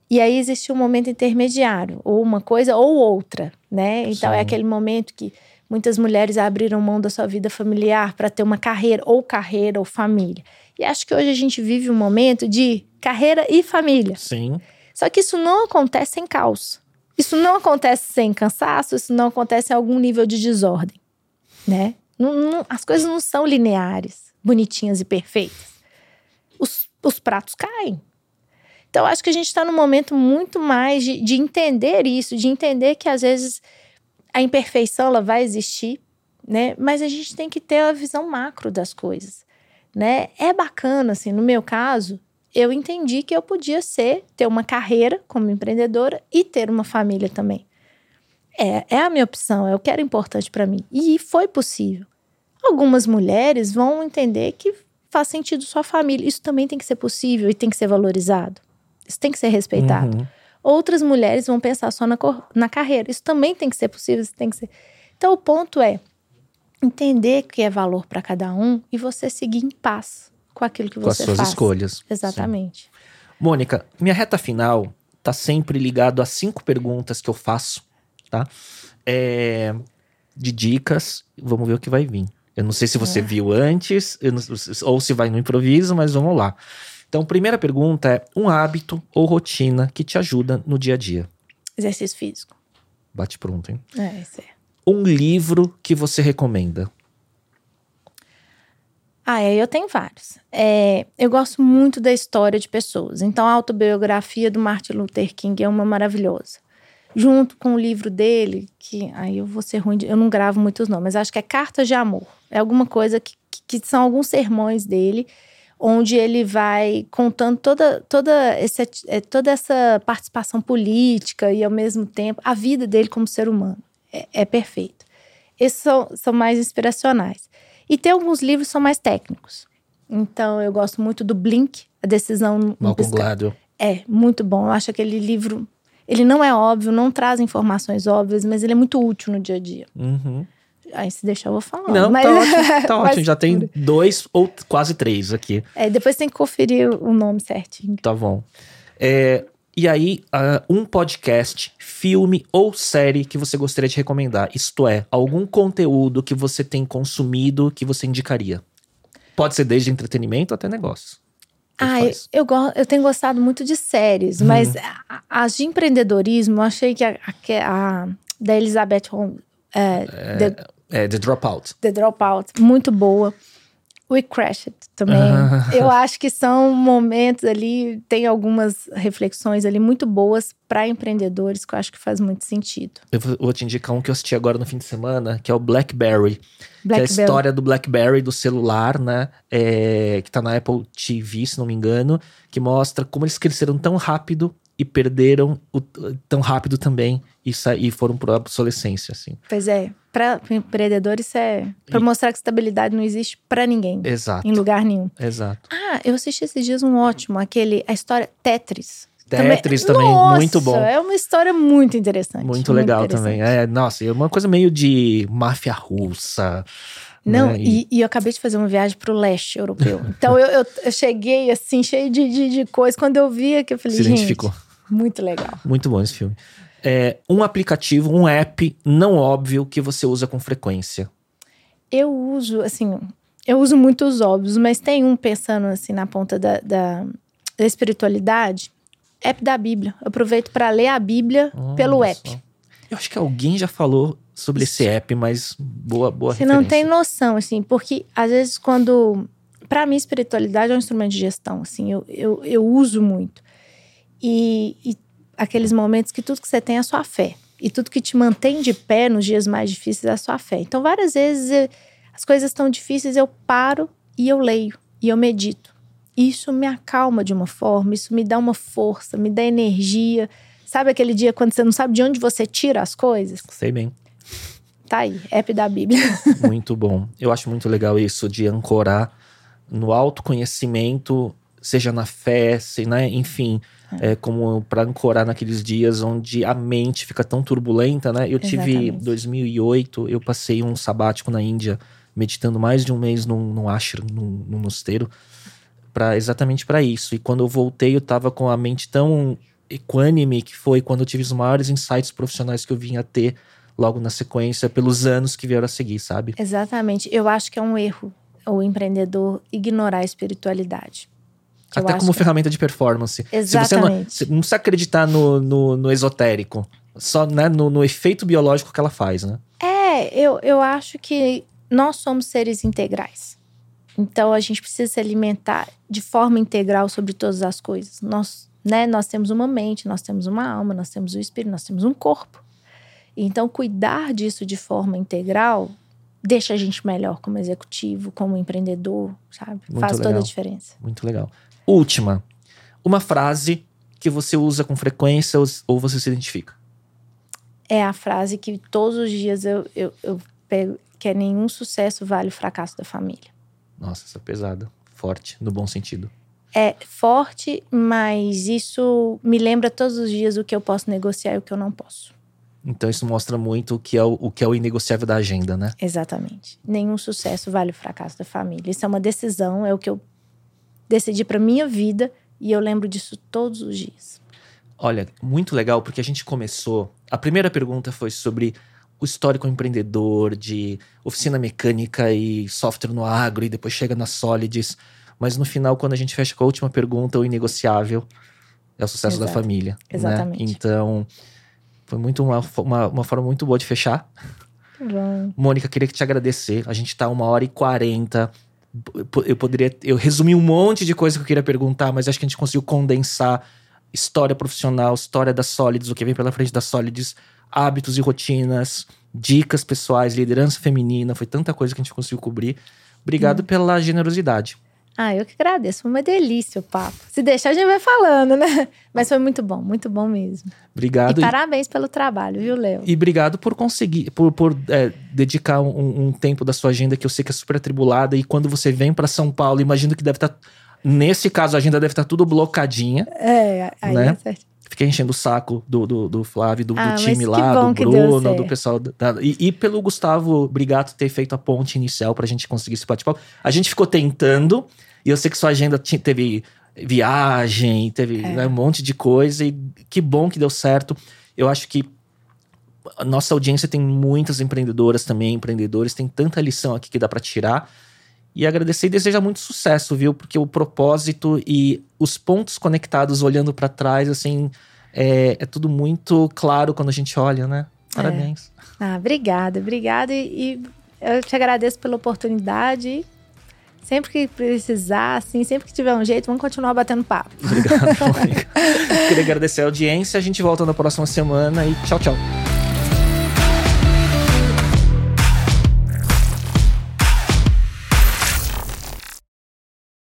E aí existiu um momento intermediário, ou uma coisa ou outra, né? Então é Sim. aquele momento que muitas mulheres abriram mão da sua vida familiar para ter uma carreira, ou carreira ou família. E acho que hoje a gente vive um momento de carreira e família. Sim. Só que isso não acontece sem caos. Isso não acontece sem cansaço, isso não acontece em algum nível de desordem, né? Não- não- as coisas não são lineares, bonitinhas e perfeitas. Os, os pratos caem. Então, acho que a gente está num momento muito mais de, de entender isso, de entender que às vezes a imperfeição ela vai existir, né? Mas a gente tem que ter a visão macro das coisas, né? É bacana, assim, no meu caso, eu entendi que eu podia ser, ter uma carreira como empreendedora e ter uma família também. É, é a minha opção, é o que era importante para mim. E foi possível. Algumas mulheres vão entender que faz sentido sua família. Isso também tem que ser possível e tem que ser valorizado. Isso tem que ser respeitado. Uhum. Outras mulheres vão pensar só na, na carreira. Isso também tem que ser possível, isso tem que ser. Então, o ponto é entender que é valor para cada um e você seguir em paz com aquilo que Com as você suas faz. escolhas. Exatamente. Mônica, minha reta final tá sempre ligado a cinco perguntas que eu faço, tá? É, de dicas, vamos ver o que vai vir. Eu não sei se você É. viu antes, não- ou se vai no improviso, mas vamos lá. Então, primeira pergunta é um hábito ou rotina que te ajuda no dia a dia. Exercício físico. Bate pronto, hein? É, isso é. Um livro que você recomenda. Ah, é, eu tenho vários. É, eu gosto muito da história de pessoas. Então, a autobiografia do Martin Luther King é uma maravilhosa. Junto com o livro dele, que aí eu vou ser ruim, de, eu não gravo muitos nomes, mas acho que é Cartas de Amor. É alguma coisa que, que, que são alguns sermões dele, onde ele vai contando toda, toda, esse, é, toda essa participação política e, ao mesmo tempo, a vida dele como ser humano. É, é perfeito. Esses são, são mais inspiracionais. E tem alguns livros que são mais técnicos. Então, eu gosto muito do Blink, A Decisão Malcolm. Gladwell. É, muito bom. Eu acho aquele livro... Ele não é óbvio, não traz informações óbvias, mas ele é muito útil no dia a dia. Uhum. Aí, se deixar, eu vou falar. Não, mas, tá ótimo, tá ótimo. Já tem dois ou quase três aqui. É, depois tem que conferir o nome certinho. Tá bom. É, e aí, ah, um podcast, filme ou série que você gostaria de recomendar? Isto é, algum conteúdo que você tem consumido que você indicaria? Pode ser desde entretenimento até negócios. Ah, eu, eu, go- eu tenho gostado muito de séries, Uhum. mas as de empreendedorismo, eu achei que a, a, a da Elizabeth Holmes, é, The, É, The Dropout. The Dropout, muito boa. We Crashed também. Ah. Eu acho que são momentos ali, tem algumas reflexões ali muito boas para empreendedores que eu acho que faz muito sentido. Eu vou te indicar um que eu assisti agora no fim de semana, que é o Blackberry. Que é a história do BlackBerry, do celular, né? É, que tá na Apple TV, se não me engano. Que mostra como eles cresceram tão rápido e perderam o- tão rápido também. E, sa- e foram pra obsolescência, assim. Pois é, para empreendedores isso é para mostrar que estabilidade não existe para ninguém, Exato, em lugar nenhum. exato. Ah, eu assisti esses dias um ótimo, aquele a história Tetris. Tetris também, Nossa, muito bom. É uma história muito interessante. Muito legal interessante. também. É, nossa, é uma coisa meio de máfia russa. Não, né? e, e eu acabei de fazer uma viagem pro leste europeu. Então eu, eu, eu cheguei assim, cheio de, de, de coisa. Quando eu vi que eu falei, se identificou. muito legal. Muito bom esse filme. É, um aplicativo, um app não óbvio que você usa com frequência. Eu uso, assim, eu uso muito os óbvios, mas tem um pensando assim na ponta da, da, da espiritualidade. App da Bíblia. Eu aproveito para ler a Bíblia Olha pelo só. app. Eu acho que alguém já falou sobre esse app, mas boa, boa Você não tem referência. noção, assim, porque às vezes quando. Pra mim, espiritualidade é um instrumento de gestão, assim, eu, eu, eu uso muito. E, e aqueles momentos que tudo que você tem é a sua fé. E tudo que te mantém de pé nos dias mais difíceis é a sua fé. Então, várias vezes eh, as coisas estão difíceis, eu paro e eu leio e eu medito. Isso me acalma de uma forma, isso me dá uma força, me dá energia. Sabe aquele dia quando você não sabe de onde você tira as coisas? Sei bem. Tá aí, app da Bíblia. Muito bom. Eu acho muito legal isso de ancorar no autoconhecimento, seja na fé, se, né? enfim, é. como para ancorar naqueles dias onde a mente fica tão turbulenta, né? Eu tive Exatamente. 2008, eu passei um sabático na Índia, meditando mais de um mês num, num ashram, num, num mosteiro, para exatamente para isso. E quando eu voltei, eu tava com a mente tão equânime que foi quando eu tive os maiores insights profissionais que eu vinha ter logo na sequência, pelos anos que vieram a seguir, sabe? Exatamente. Eu acho que é um erro o empreendedor ignorar a espiritualidade. Eu Até como que- ferramenta de performance. Se você não, Exatamente. você não precisa acreditar no, no, no esotérico, só né, no, no efeito biológico que ela faz, né? É, eu, eu acho que nós somos seres integrais. Então a gente precisa se alimentar de forma integral sobre todas as coisas. Nós, né, nós temos uma mente, nós temos uma alma, nós temos um espírito, nós temos um corpo. Então cuidar disso de forma integral deixa a gente melhor como executivo, como empreendedor, sabe? Muito Faz toda a legal. diferença. Muito legal. Última. Uma frase que você usa com frequência ou, você se identifica. É a frase que todos os dias eu, eu, eu pego, que é nenhum sucesso vale o fracasso da família. Nossa, essa é pesada. Forte, no bom sentido. É forte, mas isso me lembra todos os dias o que eu posso negociar e o que eu não posso. Então isso mostra muito o que é o, o, que é o inegociável da agenda, né? Exatamente. Nenhum sucesso vale o fracasso da família. Isso é uma decisão, é o que eu decidi para minha vida e eu lembro disso todos os dias. Olha, muito legal, porque a gente começou. A primeira pergunta foi sobre o histórico empreendedor de oficina mecânica e software no agro, e depois chega na Solids. Mas no final, quando a gente fecha com a última pergunta, o inegociável é o sucesso da Exato. família. né? Exatamente. Então, foi muito uma, uma, uma forma muito boa de fechar. Bom, Mônica, queria te agradecer. A gente tá uma hora e quarenta. Eu poderia. Eu resumi um monte de coisa que eu queria perguntar, mas acho que a gente conseguiu condensar história profissional, história da Solids, o que vem pela frente da Solids, hábitos e rotinas, dicas pessoais, liderança feminina. Foi tanta coisa que a gente conseguiu cobrir. Obrigado pela generosidade. Ah, eu que agradeço. Foi uma delícia o papo. Se deixar, a gente vai falando, né? Mas foi muito bom, muito bom mesmo. Obrigado. E parabéns pelo trabalho, viu, Léo? E obrigado por conseguir, por, por é, dedicar um, um tempo da sua agenda que eu sei que é super atribulada. E quando você vem para São Paulo, imagino que deve estar. nesse caso, a agenda deve estar tudo blocadinha. É, aí Né? é certo. Fiquei enchendo o saco do, do, do Flávio, do, do Ah, mas time lá, do Bruno, do pessoal. Da, e, e pelo Gustavo Brigato ter feito a ponte inicial pra gente conseguir esse bate-papo. A gente ficou tentando, e eu sei que sua agenda teve viagem, teve É. né, um monte de coisa, e que bom que deu certo. Eu acho que a nossa audiência tem muitas empreendedoras também, empreendedores, tem tanta lição aqui que dá pra tirar. E agradecer e desejar muito sucesso, viu? Porque o propósito e os pontos conectados olhando pra trás, assim, é, é tudo muito claro quando a gente olha, né? Parabéns. Ah, obrigada, obrigada. E, e eu te agradeço pela oportunidade. Sempre que precisar, assim, sempre que tiver um jeito, vamos continuar batendo papo. Obrigado, Mônica. Queria agradecer a audiência. A gente volta na próxima semana e tchau, tchau.